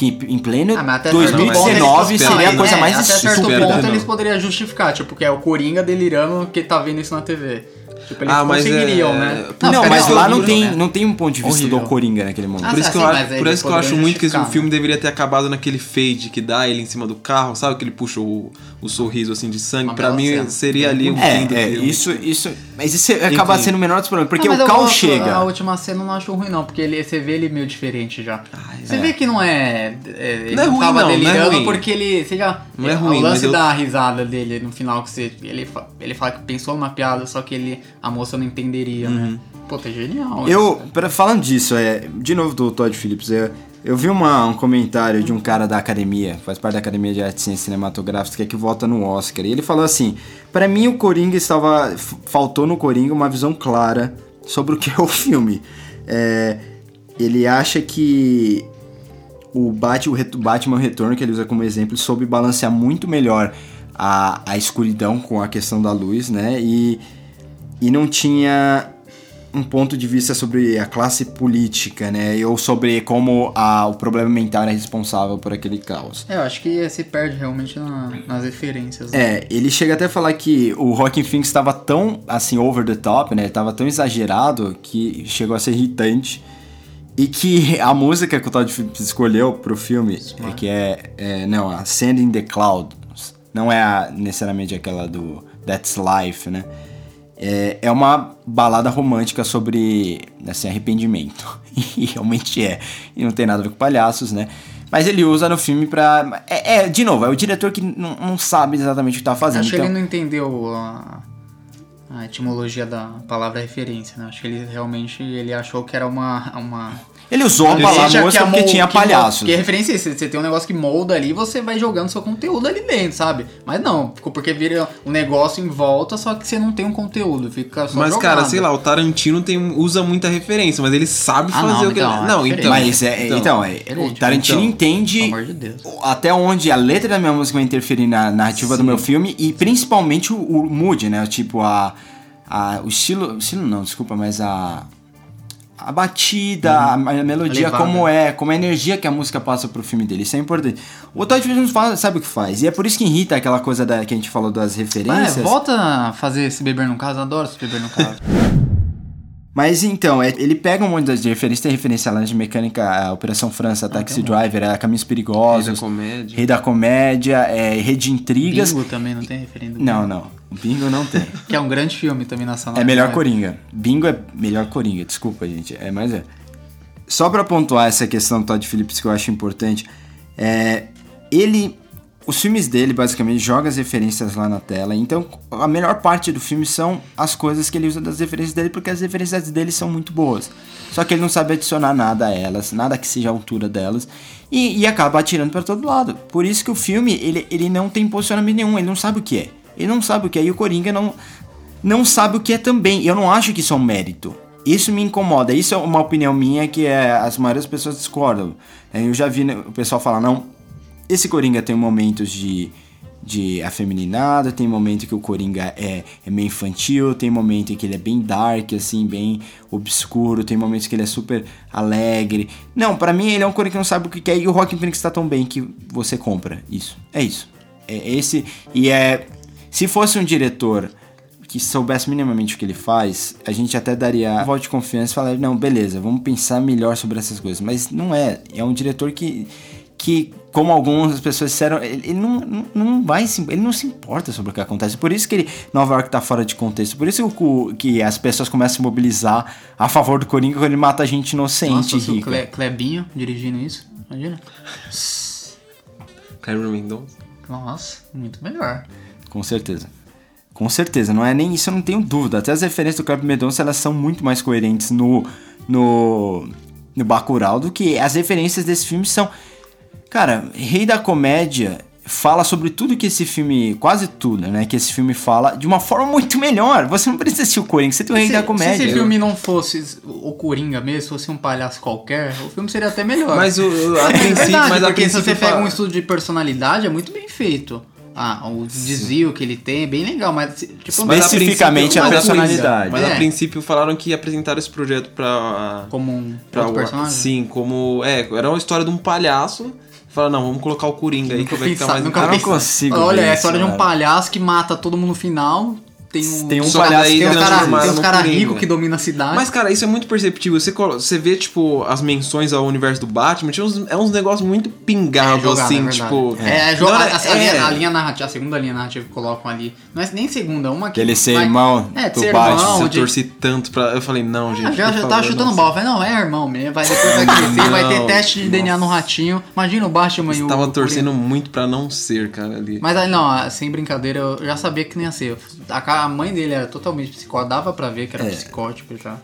Que em pleno Ah, mas até certo 2019 ponto eles- seria a é, coisa mais Até certo ponto não. eles poderiam justificar, tipo, que é o Coringa delirando que tá vendo isso na TV. Tipo, eles Ah, mas conseguiriam, é- né? Não, ficaria mas lá não tem, né? não tem um ponto de vista Horrível. do Coringa naquele momento. Ah, Por isso, que eu, por isso que eu acho muito que esse justificar, filme né? deveria ter acabado naquele fade que dá ele em cima do carro, sabe? Que ele puxa o, o sorriso assim de sangue. Bela mim cena. seria ali o fim É, do é, filme. isso, isso. Mas isso acaba Enfim. sendo o menor dos problemas. Porque Não, mas o Cal chega. A última cena eu não acho ruim, não, porque ele, você vê ele meio diferente já. você é. vê que não é. é ele Não é ruim, tava não, não é delirando ruim. porque ele. Você já, Não é ruim, O mas lance eu- da risada dele no final, que você. Ele, ele fala que pensou numa piada, só que ele. A moça não entenderia, Uhum. né? Pô, tá genial. Eu, pra, falando disso, é, de novo do Todd Phillips, eu, eu vi uma, um comentário de um cara da academia, faz parte da Academia de Artes e Ciências Cinematográficas, que vota no Oscar. E ele falou assim: Pra mim, o Coringa estava. Faltou no Coringa uma visão clara sobre o que é o filme. É, ele acha que o Batman Retorno, que ele usa como exemplo, soube balancear muito melhor a, a escuridão com a questão da luz, né? E, e não tinha um ponto de vista sobre a classe política, né? Ou sobre como a, o problema mental era responsável por aquele caos. É, eu acho que se perde realmente na- nas referências. né? É, ele chega até a falar que o Rockin' Phoenix estava tão, assim, over the top, né? Ele tava tão exagerado que chegou a ser irritante. E que a música que o Todd Phillips escolheu pro filme, é que é, é, não, a Sand in the Clouds, não é a- necessariamente aquela do That's Life, né? É, é uma balada romântica sobre, assim, arrependimento. E realmente é. E não tem nada a ver com palhaços, né? Mas ele usa no filme pra... É, é, de novo, é o diretor que não, não sabe exatamente o que tá fazendo. Acho que então- ele não entendeu a, a etimologia da palavra referência, né? Acho que ele realmente ele achou que era uma. uma Ele usou a palavra que porque tinha que palhaços. Que referência é isso? Você tem um negócio que molda ali, você vai jogando seu conteúdo ali dentro, sabe? Mas não, ficou porque vira um negócio em volta, só que você não tem um conteúdo, fica só Mas, jogado. cara, sei lá, o Tarantino tem, usa muita referência, mas ele sabe Ah, fazer não, o que então, ele. é Não, então. Mas é, então, é, o Diferente, Tarantino então, entende de Deus. até onde a letra da minha música vai interferir na narrativa do meu filme e principalmente o, o mood, né? Tipo, a, a, o estilo. O estilo não, desculpa, mas a. A batida, a, a melodia, como é, como a energia que a música passa pro filme dele. Isso é importante. O Todd Phillips sabe o que faz. E é por isso que irrita aquela coisa da, que a gente falou das Ah, referências. é, volta a fazer esse beber no caso, adoro esse beber no caso. Mas então, é- ele pega um monte de referências, tem referência lá de mecânica, a Operação França, Taxi Driver, a Caminhos Perigosos, Rei da Comédia. Rei da Comédia, é, Rei de Intrigas. Bingo também não tem referência. Não, não. Bingo não tem. Que é um grande filme também nacional. É melhor né? Coringa. Bingo é melhor Coringa, desculpa, gente. É, mas é. Só pra pontuar essa questão do Todd Phillips que eu acho importante, é, ele. Os filmes dele, basicamente, joga as referências lá na tela. Então, a melhor parte do filme são as coisas que ele usa das referências dele, porque as referências dele são muito boas. Só que ele não sabe adicionar nada a elas, nada que seja a altura delas. E, e acaba atirando pra todo lado. Por isso que o filme, ele, ele não tem posicionamento nenhum, ele não sabe o que é. Ele não sabe o que é. E o Coringa não, não sabe o que é também. Eu não acho que isso é um mérito. Isso me incomoda. Isso é uma opinião minha que é, as maiores pessoas discordam. É, Eu já vi né, o pessoal falar, não, esse Coringa tem momentos de, de afeminado, tem momento que o Coringa é, é meio infantil, tem momento em que ele é bem dark, assim, bem obscuro, tem momentos que ele é super alegre. Não, pra mim ele é um Coringa que não sabe o que é e o Rockin' Phoenix tá tão bem que você compra isso. É isso. É esse e é se fosse um diretor que soubesse minimamente o que ele faz, a gente até daria um voto de confiança e falaria, não, beleza, vamos pensar melhor sobre essas coisas. Mas não é. É um diretor que, que como algumas pessoas disseram, ele, ele não, não, vai se, ele não se importa sobre o que acontece. Por isso que ele, Nova York tá fora de contexto. Por isso que, o- que as pessoas começam a se mobilizar a favor do Coringa quando ele mata gente Nossa, inocente e se o rica. Cle- Clebinho dirigindo isso, imagina. Cameron Mendonça. Nossa, muito melhor. Com certeza. Com certeza, não é nem isso, eu não tenho dúvida. Até as referências do Kleber Mendonça, elas são muito mais coerentes no no no Bacurau do que as referências desse filme são. Cara, Rei da Comédia fala sobre tudo que esse filme, quase tudo, né, que esse filme fala de uma forma muito melhor. Você não precisa assistir o Coringa, você tem o Rei se, da se Comédia. esse filme não fosse o Coringa mesmo, fosse um palhaço qualquer, o filme seria até melhor. Mas o, a É princípio, verdade, mas a porque se você pega fala- um estudo de personalidade, é muito bem feito. Ah, o desvio que ele tem é bem legal, mas tipo, Mas a Especificamente princípio- a mas personalidade. Mas É. a princípio falaram que apresentaram esse projeto pra. como um pra outro o- personagem. Sim, como. É, era uma história de um palhaço. Falaram, não, vamos colocar o Coringa aí que Nunca vai ficar mais nunca Eu não consigo Olha, é a isso, história de um cara. palhaço que mata todo mundo no final. Tem um, Tem um palhaço daí que tem é os cara, transformado tem os no cara Coringa. rico que domina a cidade. Mas, cara, isso é muito perceptível. Você, você vê, tipo, as menções ao universo do Batman, uns, é uns negócios muito pingados, jogado, assim, é tipo. É, é, joga- era- a, a é. linha, a linha narrativa, a segunda linha narrativa que colocam ali. Não é nem segunda, uma que. Dele ser vai- irmão É, do ser Batman, irmão. eu de- torci tanto pra. Eu falei, não, gente. Ah, já, já tava chutando não. bola. Falei, não, é irmão mesmo. Vai, depois vai crescer, vai ter teste de DNA no ratinho. Imagina o Batman e o. Tava torcendo muito pra não ser, cara, ali. Mas aí, não, sem brincadeira, eu já sabia que nem ia ser. A, a mãe dele era totalmente psicótica, dava pra ver que era É. psicótico já.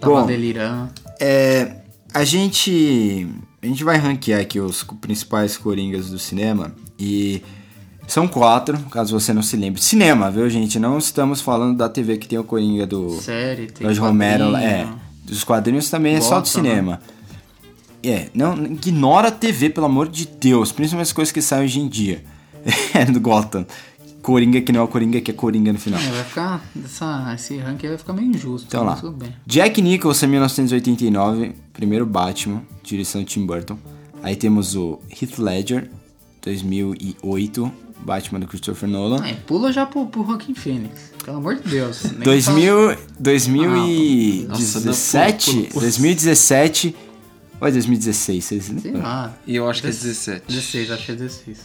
Tava Bom, delirando. É, a gente a gente vai ranquear aqui os principais coringas do cinema e são quatro, caso você não se lembre. Cinema, viu, gente? Não estamos falando da TV que tem o coringa do Série, tem Jorge Romero, é. Dos quadrinhos também é só do cinema. É, não, ignora a TV, pelo amor de Deus, principalmente as coisas que saem hoje em dia. É do Gotham. Coringa que não é o Coringa, que é Coringa no final. É, vai ficar. Essa, esse ranking vai ficar meio injusto. Então lá. mas Tudo bem. Jack Nicholson, 1989, primeiro Batman, direção Tim Burton. Aí temos o Heath Ledger, 2008, Batman do Christopher Nolan. Aí, pula já pro, pro Joaquin Phoenix. Pelo amor de Deus. Nem 2000, Ah, 2017, Nossa, não, pula, pula. 2017 ou é 2016, vocês Sei lá. E eu acho que é 17. 16, acho que é 16.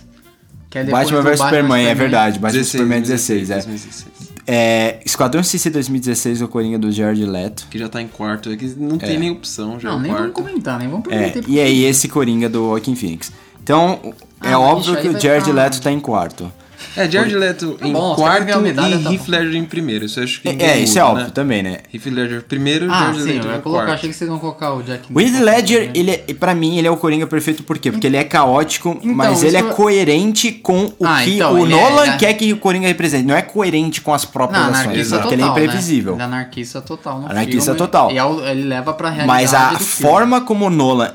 Que é Batman vs Superman, é verdade, Batman vs 16, Superman é 16, é. 2016. é. Esquadrão Suicida 2016, o Coringa do Jared Leto. Que já tá em quarto, é que não tem nem opção, já Não, é nem vamos quarto. comentar, nem vamos É, perder tempo. e aí esse Coringa do Joaquin Phoenix. Então, é Ah, óbvio isso aí que o Jared ficar- Leto tá em quarto. É, Jared Leto em bom, quarto e tá Heath. Ledger em primeiro. Isso eu acho que É, ninguém isso é óbvio né? também, né? Heath Ledger primeiro, Ah, Jared sim, Leto em colocar, quarto. achei que vocês iam colocar o Jack O Heath Ledger, também. ele é, pra mim, ele é o Coringa perfeito por quê? Porque ele é caótico, Então, mas ele é coerente com o Ah, que então, o é- Nolan ele é- quer que o Coringa represente. Não é coerente com as próprias Não, ações, anarquista porque total, ele é imprevisível. Né? Ele é anarquista total no Anarquista filme, total. E ao- ele leva pra realidade Mas a forma como o Nolan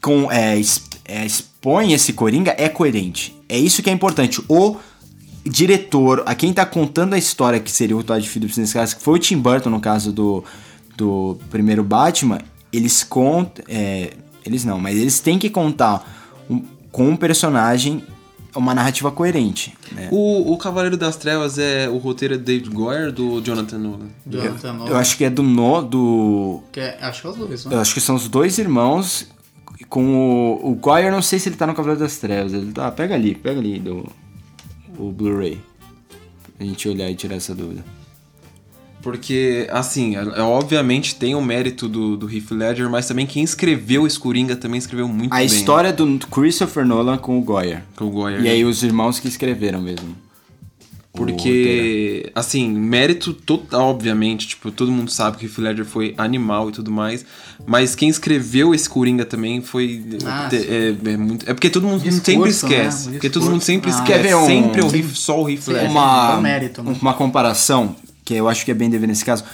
com, é, é, expõe esse Coringa é coerente. É isso que é importante. O diretor, a quem tá contando a história, que seria o Todd Phillips nesse caso, que foi o Tim Burton no caso do, do primeiro Batman, eles contam. é, eles não, mas eles têm que contar um- com um personagem uma narrativa coerente. Né? O, o Cavaleiro das Trevas é o roteiro é David Goyer do Jonathan Nolan? Jonathan Nolan, Eu acho que é do no do que é- acho que é os dois, Eu né? acho que são os dois irmãos com o, o Goyer, não sei se ele tá no Cavaleiro das Trevas. Ele tá, pega ali, pega ali do o Blu-ray. Pra gente olhar e tirar essa dúvida. Porque, assim, é, é- obviamente tem o mérito do, do Heath Ledger, mas também quem escreveu esse Coringa também escreveu muito A bem. história do Christopher Nolan com o Goyer. Com o Goyer. E aí os irmãos que escreveram mesmo. Porque, assim, mérito total, obviamente, tipo, todo mundo sabe que o Heath Ledger foi animal e tudo mais, mas quem escreveu esse Coringa também foi... Ah, sim. é, é muito, é porque todo mundo Discurso, sempre né? esquece. O Porque todo mundo sempre Ah, esquece. Um- sempre o Heath, só o Heath Sim, Ledger. uma, é um mérito, né? uma comparação, que eu acho que é bem devido nesse caso.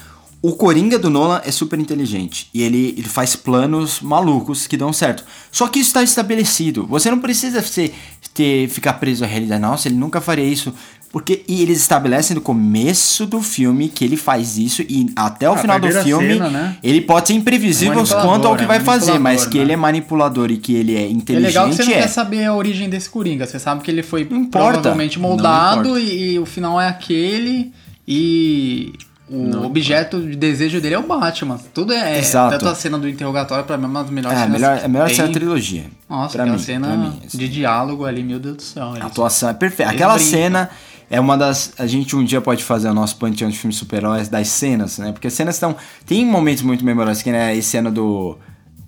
O Coringa do Nolan é super inteligente e ele, ele faz planos malucos que dão certo. Só que isso está estabelecido. Você não precisa ser, ter, ficar preso à realidade. Nossa, ele nunca faria isso. Porque e eles estabelecem no começo do filme que ele faz isso e até o Ah, final do filme cena, né? ele pode ser imprevisível Manipulador, quanto ao que é vai fazer, mas que né? ele é manipulador e que ele é É inteligente legal que você não é. quer saber a origem desse Coringa. Você sabe que ele foi importa. provavelmente Não moldado e, e o final é aquele e o objeto de desejo dele é o Batman. Tudo é. Exato. Tanto a cena do interrogatório pra mim é uma das melhores É, cenas melhor, a melhor cena da trilogia. Nossa, pra aquela mim, cena mim, assim. de diálogo ali, meu Deus do céu. A atuação é perfeita. Aquela brincam. cena é uma das. A gente um dia pode fazer o nosso panteão de filmes super-heróis das cenas, né? Porque as cenas estão. Tem momentos muito memoráveis, que né, a cena do.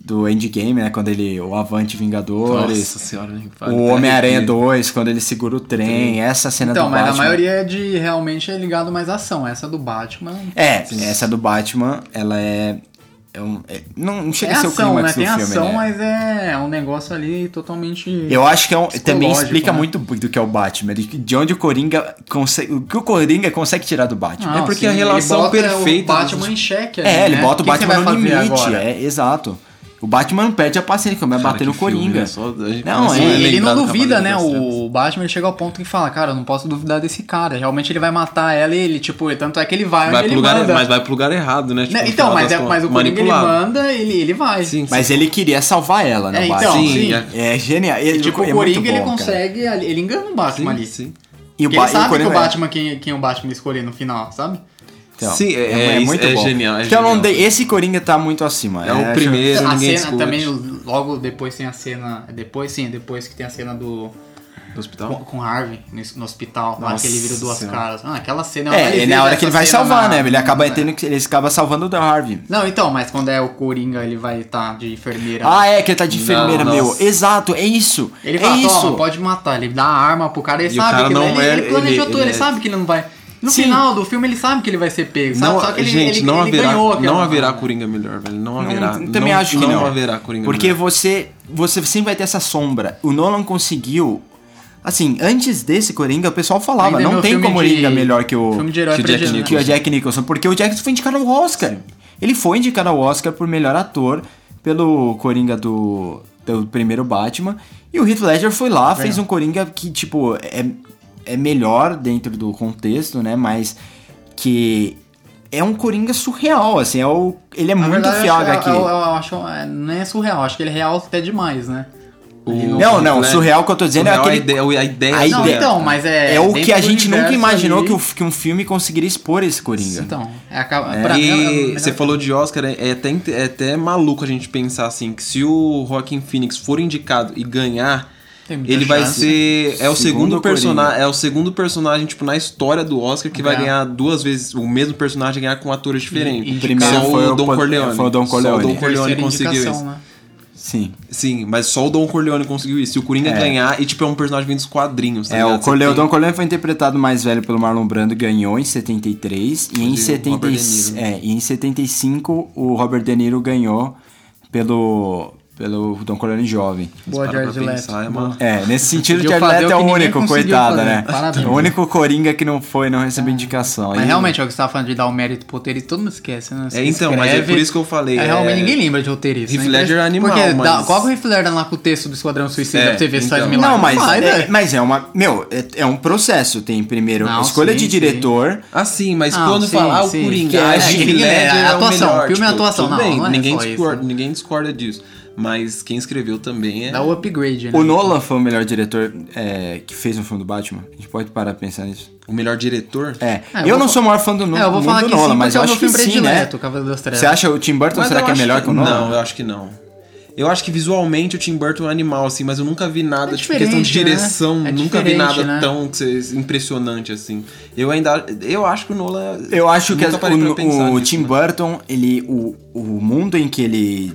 Do Endgame, né? Quando ele. O Avante Vingadores. Nossa senhora, nem fala. o Homem-Aranha 2, quando ele segura o trem. Essa cena Então, do mas Batman. a maioria é de realmente é ligado mais à ação. Essa do Batman. É, essa do Batman, ela é. É um- é- não, não É chega a ser o ação, né? clímax do Tem filme, ação, né? mas é um negócio ali totalmente. Eu acho que é um- também Psicológico, explica né? muito do que é o Batman, de, de onde o Coringa consegue, o que o Coringa consegue tirar do Batman. Não, É porque sim, a relação ele bota perfeita O Batman dos- em xeque. ali, É, ele né? bota o que que você Batman no limite, agora? é, exato. O Batman não perde a paciência, como é bater no filme, Coringa. né? Não, é, E ele não duvida, né? O Batman ele chega ao ponto que fala, cara, eu não posso duvidar desse cara. Realmente ele vai matar ela e ele, tipo, tanto é que ele vai, Vai onde ele lugar, manda. mas vai pro lugar errado, né? Tipo, Né, no Então, mas, é, mas o Coringa ele manda, ele, ele vai. Sim, Mas ele queria salvar ela, né? É, então, sim, sim. é. Genial. Ele, Tipo, é o Coringa ele bom, cara. consegue, ele engana o Batman Sim, ali. sim. E o, Ba- ele e o sabe que o é. Batman, quem, quem o Batman escolher no final, sabe? Então, Sim, é- é- é genial, é Então, não genial. dei- esse Coringa tá muito acima. É o primeiro, a ninguém cena discute. também, logo depois tem a cena. Depois sim, depois que tem a cena do. Do hospital? Com, com Harvey no, hospital, lá Nossa que ele vira duas Senhora. caras. Ah, aquela cena É, ele e na hora que ele vai salvar, na- né? Ele acaba é. tendo que. Ele acaba salvando o da Harvey. Não, então, mas quando é o Coringa, ele vai estar de enfermeira. Ah, é, que ele tá de enfermeira, Não, meu. nossa. Exato, é isso. Ele é fala, isso. pode matar. Ele dá a arma pro cara, ele E o sabe cara que não ele, é- ele planejou ele- tudo, ele, ele é- sabe que ele não vai. No Sim. final do filme ele sabe que ele vai ser pego, sabe? Não, Só que ele, gente, ele, não ele haverá, ganhou aquela- não haverá Coringa melhor, velho. Não haverá. Não, também não, acho que não. haverá Coringa Porque melhor. você, você sempre vai ter essa sombra. O Nolan conseguiu. Assim, antes desse Coringa, o pessoal falava, Ainda é não tem como de- Coringa melhor que o, Filme de herói que Jack né? que o Jack Nicholson. Porque o Jack foi indicado ao Oscar. Ele foi indicado ao Oscar por melhor ator pelo Coringa do, do primeiro Batman. E o Heath Ledger foi lá, fez um Coringa que, tipo, é, é melhor dentro do contexto, né? Mas que é um Coringa surreal, assim. É o, ele é Na muito verdade, fiel eu, aqui. eu, eu, eu acho, é, não é surreal, acho que ele é real até demais, né? Ele Não, não, né? surreal que eu tô dizendo é Surreal, aquele. a ideia, a ideia, a Não, então, mas é. É o que a gente nunca imaginou ali- que, o, que um filme conseguiria expor esse Coringa. Então, é, acaba, pra mim, é o E você falou de Oscar, é, é até, é até maluco a gente pensar assim, que se o Joaquin Phoenix for indicado e ganhar, ele vai chance. ser. É o Segundo segundo personagem. É o segundo personagem, tipo, na história do Oscar que vai É. ganhar duas vezes. O mesmo personagem ganhar com atores diferentes. e primeiro Só foi o o Don Corleone. foi o Don Só Corleone. o Don Corleone conseguiu isso. né? Sim. Sim, mas só o Don Corleone conseguiu isso. Se o Coringa É. ganhar, e tipo, é um personagem vindo dos quadrinhos, tá É, o ligado? Corleone, tem- Don Corleone foi interpretado mais velho pelo Marlon Brando, ganhou em 73. E em, o 70, Robert De Niro. é, e em 75 o Robert De Niro ganhou pelo, pelo Don Corleone jovem. Boa, Jared Leto. é uma- É, nesse sentido, Jared Leto é o que único, coitado, fazer. né? Parabéns. O único Coringa que não foi, não recebeu indicação. Mas E- realmente, é o que você tava falando de dar o mérito pro roteirista, todo mundo esquece, né? Você É, então, mas é escreve, por isso que eu falei, É, realmente é- ninguém lembra de roteirista. Heath né? Ledger é animal, Porque dá, mas- coloca o Heath Ledger lá com o texto do Esquadrão Suicida É, pra você ver se faz então. milagre. Não, mas, Vai, é, velho. mas é uma. Meu, é, é um processo. Tem primeiro Não, a escolha sim, de sim. diretor. Ah, sim, mas Não, quando sim, falar ah, o sim. Coringa, Que é, ah, é, Heath que Ledger é é o atuação, melhor, filme é tipo, atuação, tudo não, é ninguém, né? ninguém discorda disso. Mas quem escreveu também é... Dá o upgrade, né? O Nolan foi o melhor diretor é, que fez um filme do Batman. A gente pode parar pra pensar nisso. o melhor diretor. É, É, eu, eu não sou o maior fã do, no, É, eu vou muito falar do que Nolan, sim, mas eu o acho que filme sim, né? predileto, o Cavaleiro das Trevas. Você acha o Tim Burton, Mas será que é acho melhor que, o Nolan? Não, eu acho que não. Eu acho que visualmente o Tim Burton é um animal, assim, mas eu nunca vi nada, É tipo, questão de né? direção, É nunca vi nada né? tão que impressionante, assim. Eu ainda, eu acho que o Nolan... Eu acho que as- o, o nisso, Tim né? Burton, ele, o, o mundo em que ele.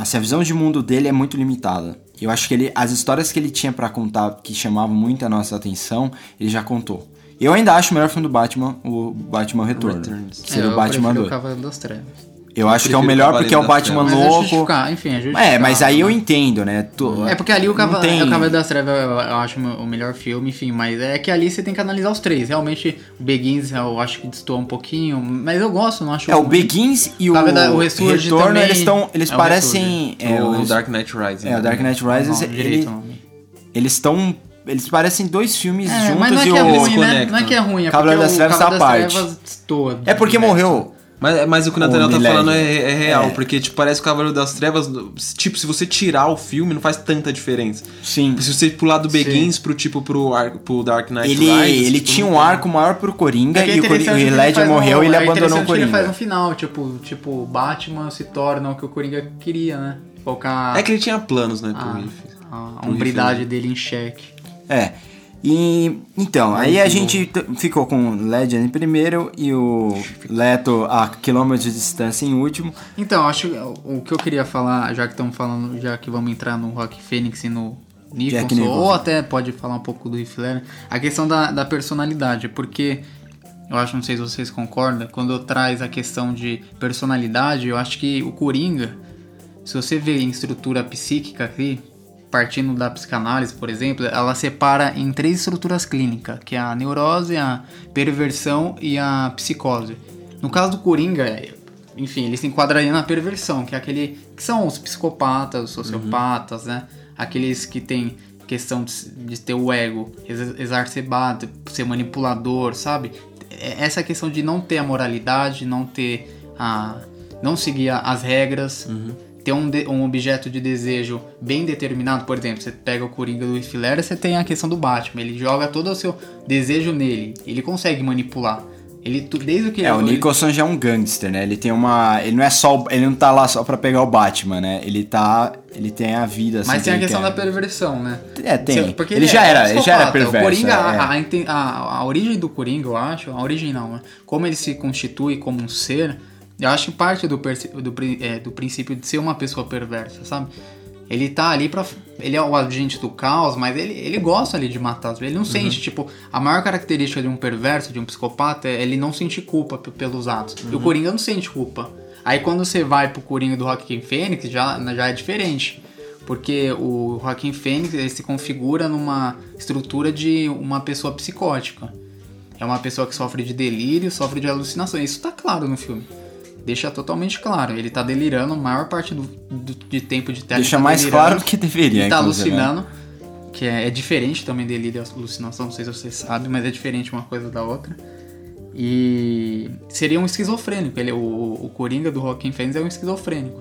Assim, a visão de mundo dele é muito limitada. Eu acho que ele, as histórias que ele tinha pra contar, que chamavam muito a nossa atenção, ele já contou. Eu ainda acho o melhor filme do Batman, o Batman Retorno. Returns. Que seria É, o Batman prefiro 2. o Cavaleiro das Trevas. Eu acho que é o melhor porque é o Cavaleiro Batman Mas é louco. justificar, enfim, é justificar. É, mas aí eu né? entendo, né? Tu- É porque ali o, Cava não tem- o Cavaleiro das Trevas eu, eu acho o melhor filme, enfim, mas é que ali você tem que analisar os três. Realmente, o Begins eu acho que destoa um pouquinho, mas eu gosto, não acho É, o. Begins e o, Cavaleiro da- o Retorno, também- eles estão. Eles é o parecem. É, o o, Dark Knight Rises. é, o Dark Knight Não, Rises. direito ele- o nome. eles estão. Eles parecem dois filmes É, juntos mas não é e que é o. ruim, né? Não é que é ruim, é Cavaleiro porque das Trevas o tá à Cavaleiro parte. Trevas destoa. É porque morreu. Mas, mas o que o Nathaniel tá falando é, é real, É. porque tipo, parece que o Cavaleiro das Trevas, tipo, se você tirar o filme, não faz tanta diferença. Sim. Se você pular do Begins pro tipo pro, ar- pro Dark Knight Ele, Rises, ele tipo, tinha um arco maior pro Coringa É é e o, Cori- interessante o ele Ledger um- morreu e ele é abandonou o que ele Coringa. faz um final, tipo, tipo, Batman se torna o que o Coringa queria, né? Colocar É que ele tinha planos, né, pro a, Riff. a Pro hombridade Riff, dele em xeque. É. E então, aí a gente ficou com o Legend em primeiro e o Leto a quilômetros de distância em último. Então, acho que o que eu queria falar, já que estamos falando, já que vamos entrar no Rock Phoenix e no Nicholson, ou até pode falar um pouco do Heath Ledger, a questão da, da personalidade, porque eu acho, não sei se vocês concordam, quando eu traz a questão de personalidade, eu acho que o Coringa, se você vê em estrutura psíquica aqui, partindo da psicanálise, por exemplo, ela separa em três estruturas clínicas, que é a neurose, a perversão e a psicose. No caso do Coringa, enfim, ele se enquadraria na perversão, que é aquele que são os psicopatas, os sociopatas, né? Aqueles que têm questão de, ter o ego ex- exacerbado, ser manipulador, sabe? É- Essa questão de não ter a moralidade, não ter a não seguir as regras, ter um, de- um objeto de desejo bem determinado, por exemplo, você pega o Coringa do Ledger, você tem a questão do Batman, ele joga todo o seu desejo nele, ele consegue manipular. Ele, desde que É, o ele- Nicholson já é um gangster, né? Ele tem uma. Ele não é só. o- Ele não tá lá só pra pegar o Batman, né? Ele tá. Ele tem a vida assim. Mas tem a ele questão da perversão, né? É, tem. Porque ele, já é era, ele já era perverso. O Coringa, é, a- é. a, inten- a- a origem do Coringa, eu acho, a origem não, né? como ele se constitui como um ser, eu acho que parte do, do, é, do princípio de ser uma pessoa perversa, sabe? Ele tá ali pra. Ele é o agente do caos, mas ele, ele gosta ali de matar. Ele Uhum. não sente, tipo, a maior característica de um perverso, de um psicopata, é ele não sentir culpa pelos atos. E Uhum. o Coringa não sente culpa. Aí quando você vai pro Coringa do Joaquin Phoenix, já, já é diferente. Porque o Joaquin Phoenix ele se configura numa estrutura de uma pessoa psicótica. É uma pessoa que sofre de delírio, sofre de alucinação. Isso tá claro no filme. Deixa totalmente claro. Ele tá delirando a maior parte do, do- de tempo de tela. Deixa tá mais claro do que deveria, Ele tá né? alucinando. Que é, é diferente também delírio e alucinação, não sei se você sabe, mas é diferente uma coisa da outra. E seria um esquizofrênico. Ele, o, o Coringa do Joaquin Phoenix é um esquizofrênico.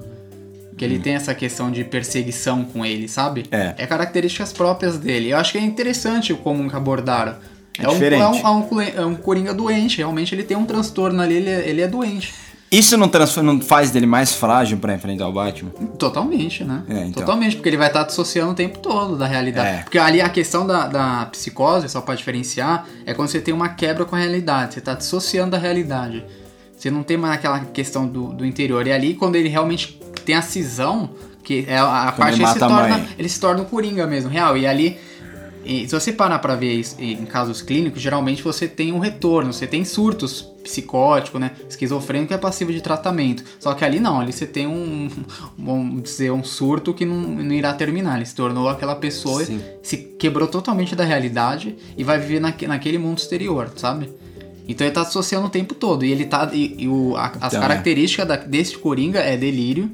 Que ele tem essa questão de perseguição com ele, sabe? Hum. É. É características próprias dele. Eu acho que é interessante como abordaram. É um, diferente. é, um, é, um, é um Coringa doente. Realmente ele tem um transtorno ali, ele é, ele é doente. Isso não, transforma, não faz dele mais frágil pra enfrentar o Batman? Totalmente, né? É, então. Totalmente, porque ele vai estar dissociando o tempo todo da realidade. É. Porque ali a questão da, da psicose, só pra diferenciar, é quando você tem uma quebra com a realidade. Você tá dissociando da realidade. Você não tem mais aquela questão do, do interior. E ali, quando ele realmente tem a cisão, que é a, a parte ele ele se torna. Ele se torna um coringa mesmo, real. E ali. E se você parar pra ver isso em casos clínicos, geralmente você tem um retorno, você tem surtos psicótico, né? Esquizofrênico é passivo de tratamento. Só que ali não, ali você tem um, vamos dizer, um surto que não, não irá terminar. Ele se tornou aquela pessoa, Sim. se quebrou totalmente da realidade e vai viver naque, naquele mundo exterior, sabe? Então ele tá associando o tempo todo. E ele tá. E, e o, a- as Então, é. características da- desse Coringa é delírio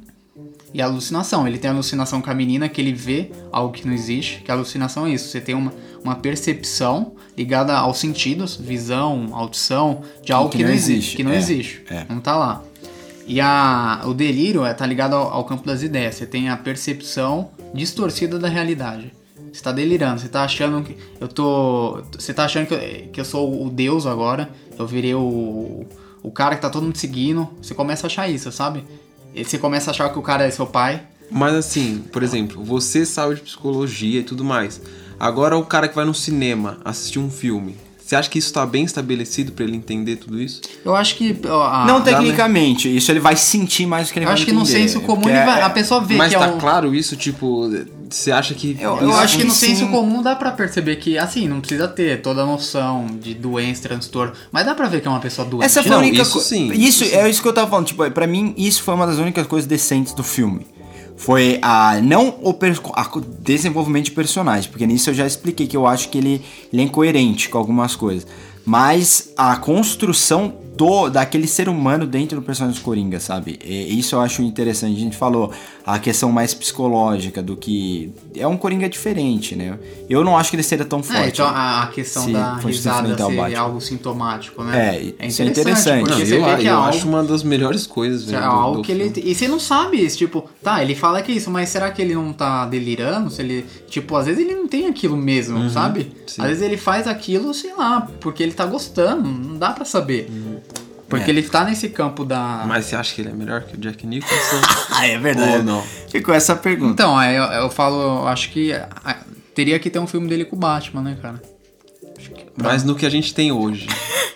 e alucinação. Ele tem alucinação com a menina que ele vê algo que não existe. Que a alucinação é isso. Você tem uma, uma percepção ligada aos sentidos, visão, audição, de algo que, não existe. Que não é, existe. é. Não tá lá. E a, o delírio é, tá ligado ao, ao campo das ideias. Você tem a percepção distorcida da realidade. Você tá delirando, você tá achando que. Eu tô. Você tá achando que eu, que eu sou o deus agora. Eu virei o. O cara que tá todo mundo seguindo. Você começa a achar isso, sabe? E você começa a achar que o cara é seu pai. Mas assim, por exemplo, você sabe de psicologia e tudo mais. Agora o cara que vai no cinema assistir um filme. Você acha que isso tá bem estabelecido pra ele entender tudo isso? Eu acho que. ó, a- não né? tecnicamente, isso ele vai sentir mais do que ele Eu vai acho que no entender, senso comum ele vai- é- a pessoa vê Mas que tá é um. claro isso? Tipo, você acha que. Eu- Eu acho que no sim. senso comum dá pra perceber que, assim, não precisa ter toda a noção de doença, transtorno, mas dá pra ver que é uma pessoa doente. Essa foi Não, a única isso co- sim, Isso, isso sim. é isso que eu tava falando. Tipo, pra mim, isso foi uma das únicas coisas decentes do filme. Foi a. Não o per- a desenvolvimento de personagem, porque nisso eu já expliquei que eu acho que ele, ele é incoerente com algumas coisas. Mas a construção do, daquele ser humano dentro do personagem do Coringa, sabe? E isso eu acho interessante. A gente falou a questão mais psicológica do que. É um Coringa diferente, né? Eu não acho que ele seria tão forte. É, então a, questão se da risada ser Batman. algo sintomático, né? É, isso é interessante. porque Não, você eu, vê que é eu algo, acho uma das melhores coisas, é velho. do- algo do que ele... E você não sabe isso, tipo, tá, ele fala que é isso, mas será que ele não tá delirando? Se ele, tipo, às vezes ele não tem aquilo mesmo, sabe? Uhum, sim. Às vezes ele faz aquilo, sei lá, porque ele tá gostando, não dá pra saber. Porque É. ele tá nesse campo da... Mas você acha que ele é melhor que o Jack Nicholson? Ah, é verdade. Ou não? Ficou essa pergunta. Então, eu, eu falo, eu acho que ah, teria que ter um filme dele com o Batman, né, cara? Mas no que a gente tem hoje,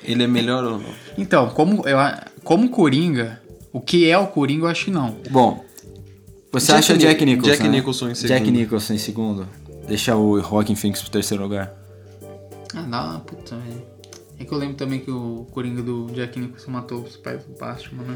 ele é melhor ou não? Então, como, eu, como Coringa, o que é o Coringa, eu acho que não. Bom, você Jack acha Ni- Jack Nicholson? Jack né? Nicholson em segundo. Jack Nicholson em segundo. Deixa o Joaquin Phoenix pro terceiro lugar. Ah, dá, puta, velho. É que eu lembro também que o Coringa do Jack Nicholson matou os pais do Batman, né?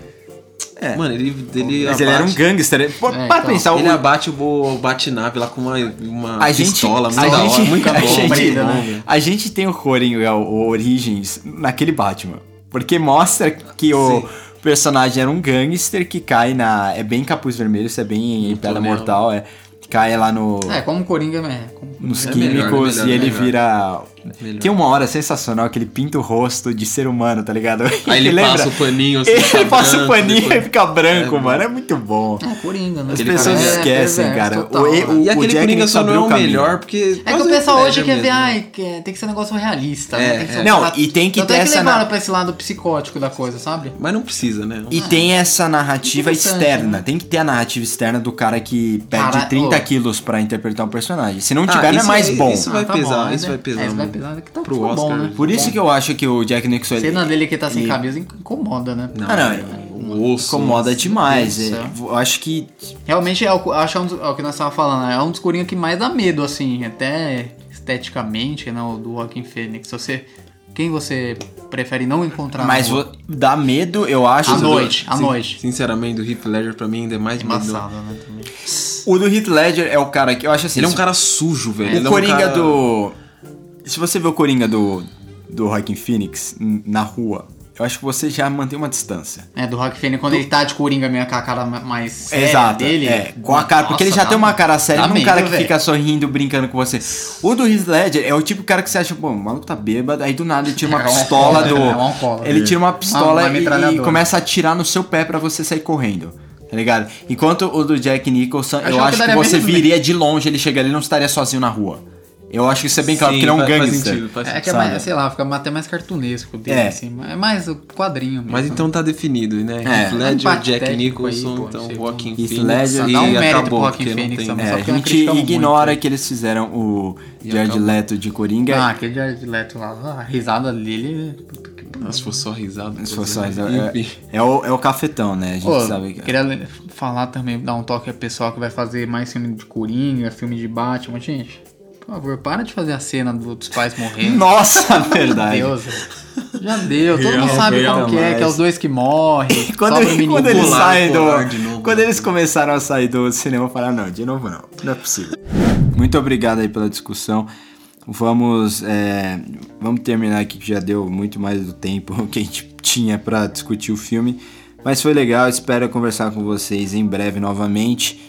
É. Mano, ele, ele Mas ele era um abate- gangster. Ele- Pô, É, para então, pensar, Ele o, abate o, Batnave lá com uma, uma a gente, pistola. Muito a da gente, hora, muito a bom, gente, né? a gente tem o Coringa, o, Origins, naquele Batman. Porque mostra que o Sim. personagem era um gangster que cai na... É bem capuz vermelho, isso é bem Pedra. Mortal, é. Cai lá no... É, como Coringa, é, como nos É melhor, químicos é melhor, e é ele melhor. vira. Melhor. Tem uma hora sensacional que ele pinta o rosto de ser humano, tá ligado? Aí ele passa o paninho assim, Ele passa o paninho depois- e fica branco, É, mano. É muito bom. É, Coringa, né? As Aquele pessoas cara é esquecem, perverso cara. total, O- né? o- E aquele Jack Coringa só não é o caminho. melhor, porque. É que o pessoal hoje quer ver, ai, que- tem que ser um negócio realista, É, né? Tem que ser é. um Não, e tem que Tanto ter é que essa levaram na- pra esse lado psicótico da coisa, sabe? Mas não precisa, né? E tem essa narrativa externa. né? Tem que ter a narrativa externa do cara que perde Cara, 30 ô. quilos pra interpretar um personagem. Se não Ah, tiver, não é mais bom. isso vai tá pesar, isso né? vai pesar É, isso vai muito. pesar. Que tá Pro ficou Oscar. bom, né? Por isso que eu acho que o Jack Nixon... A cena dele que tá sem ele- camisa incomoda, né? Ah, não. O osso. Incomoda demais. Do É, eu acho que Realmente, é o, acho que é, um dos- é o que nós estávamos falando, né? é um dos Coringa que mais dá medo, assim, até esteticamente, né? O do Joaquin Phoenix. Você, quem você prefere não encontrar Mas dá medo, eu acho. À do- noite, à noite. Sinceramente, o Heath Ledger pra mim ainda é mais medo. Embaçado, né? Também. O do Heath Ledger é o cara que eu acho assim. Ele é um cara sujo, velho. O Ele é um Coringa cara- do. Se você vê o Coringa do. Do Joaquin Phoenix na rua, eu acho que você já mantém uma distância. É, do Joaquin Phoenix, quando ele tá de Coringa mesmo com a cara ma- mais séria Exato. dele. é, com a cara, porque ele já Nossa, tem uma cara séria, não é um cara que velho. fica sorrindo, brincando com você. O do Heath Ledger é o tipo de cara que você acha, pô, o maluco tá bêbado, aí do nada ele tira uma É pistola alcoólatra, do. é um ele tira uma Uma- pistola uma e- e, metralhadora. começa a atirar no seu pé pra você sair correndo. Tá ligado? Enquanto o do Jack Nicholson, eu que acho que daria você viria de longe, ele chegaria e não estaria sozinho na rua. Eu acho que isso é bem claro, Sim, porque ele é um faz- faz gangster. sentido, faz É que é mais, sei lá, fica até mais cartunesco dele, É. assim. É mais o quadrinho mesmo. Mas então tá definido, né? É. Heath Ledger, Empate Jack aí, Nicholson, pô, então Joaquin Heath Phoenix. Ledger. e Dá um mérito acabou, pro Joaquin Phoenix tem- É, só a nós gente ignora muito. que eles fizeram o Jared. Leto de Coringa. Ah, aquele Jared Leto lá, a risada dele... se fosse só risada. Se fosse só- Enfim. é, é o, é o cafetão, né? A gente Pô, sabe que. queria le- falar também, dar um toque ao pessoal que vai fazer mais filme de Coringa, filme de Batman. Gente, por favor, para de fazer a cena do- dos pais morrendo. Nossa, Meu verdade. Deus. Já deu, todo mundo sabe como que é, que é os dois que morrem. Quando, sobra o ele- menino quando eles pular, saem pular do. novo. Quando eles começaram a sair do cinema, eu falei, não, de novo não. Não é possível. Muito obrigado aí pela discussão. Vamos, é, vamos terminar aqui que já deu muito mais do tempo que a gente tinha pra discutir o filme. Mas foi legal, espero conversar com vocês em breve novamente.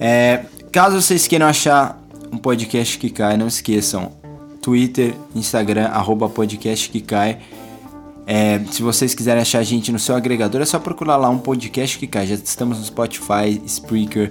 É, caso vocês queiram achar um podcast que cai, não esqueçam. Twitter, Instagram, arroba podcast que cai. É, se vocês quiserem achar a gente no seu agregador, é só procurar lá um podcast que cai. Já estamos no Spotify, Spreaker,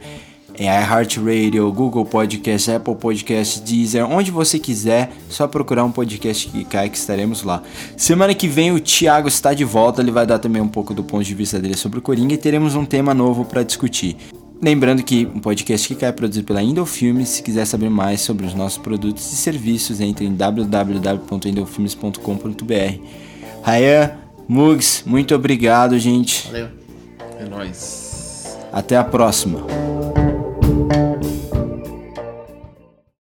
é, iHeartRadio, Google Podcast, Apple Podcast, Deezer, onde você quiser, só procurar um podcast que cai que estaremos lá. Semana que vem o Thiago está de volta, ele vai dar também um pouco do ponto de vista dele sobre o Coringa e teremos um tema novo para discutir. Lembrando que um podcast que cai é produzido pela Indofilmes. Se quiser saber mais sobre os nossos produtos e serviços, entre em www.indofilmes.com.br. Rayan, Mugs, muito obrigado, gente. Valeu. É nóis. Até a próxima.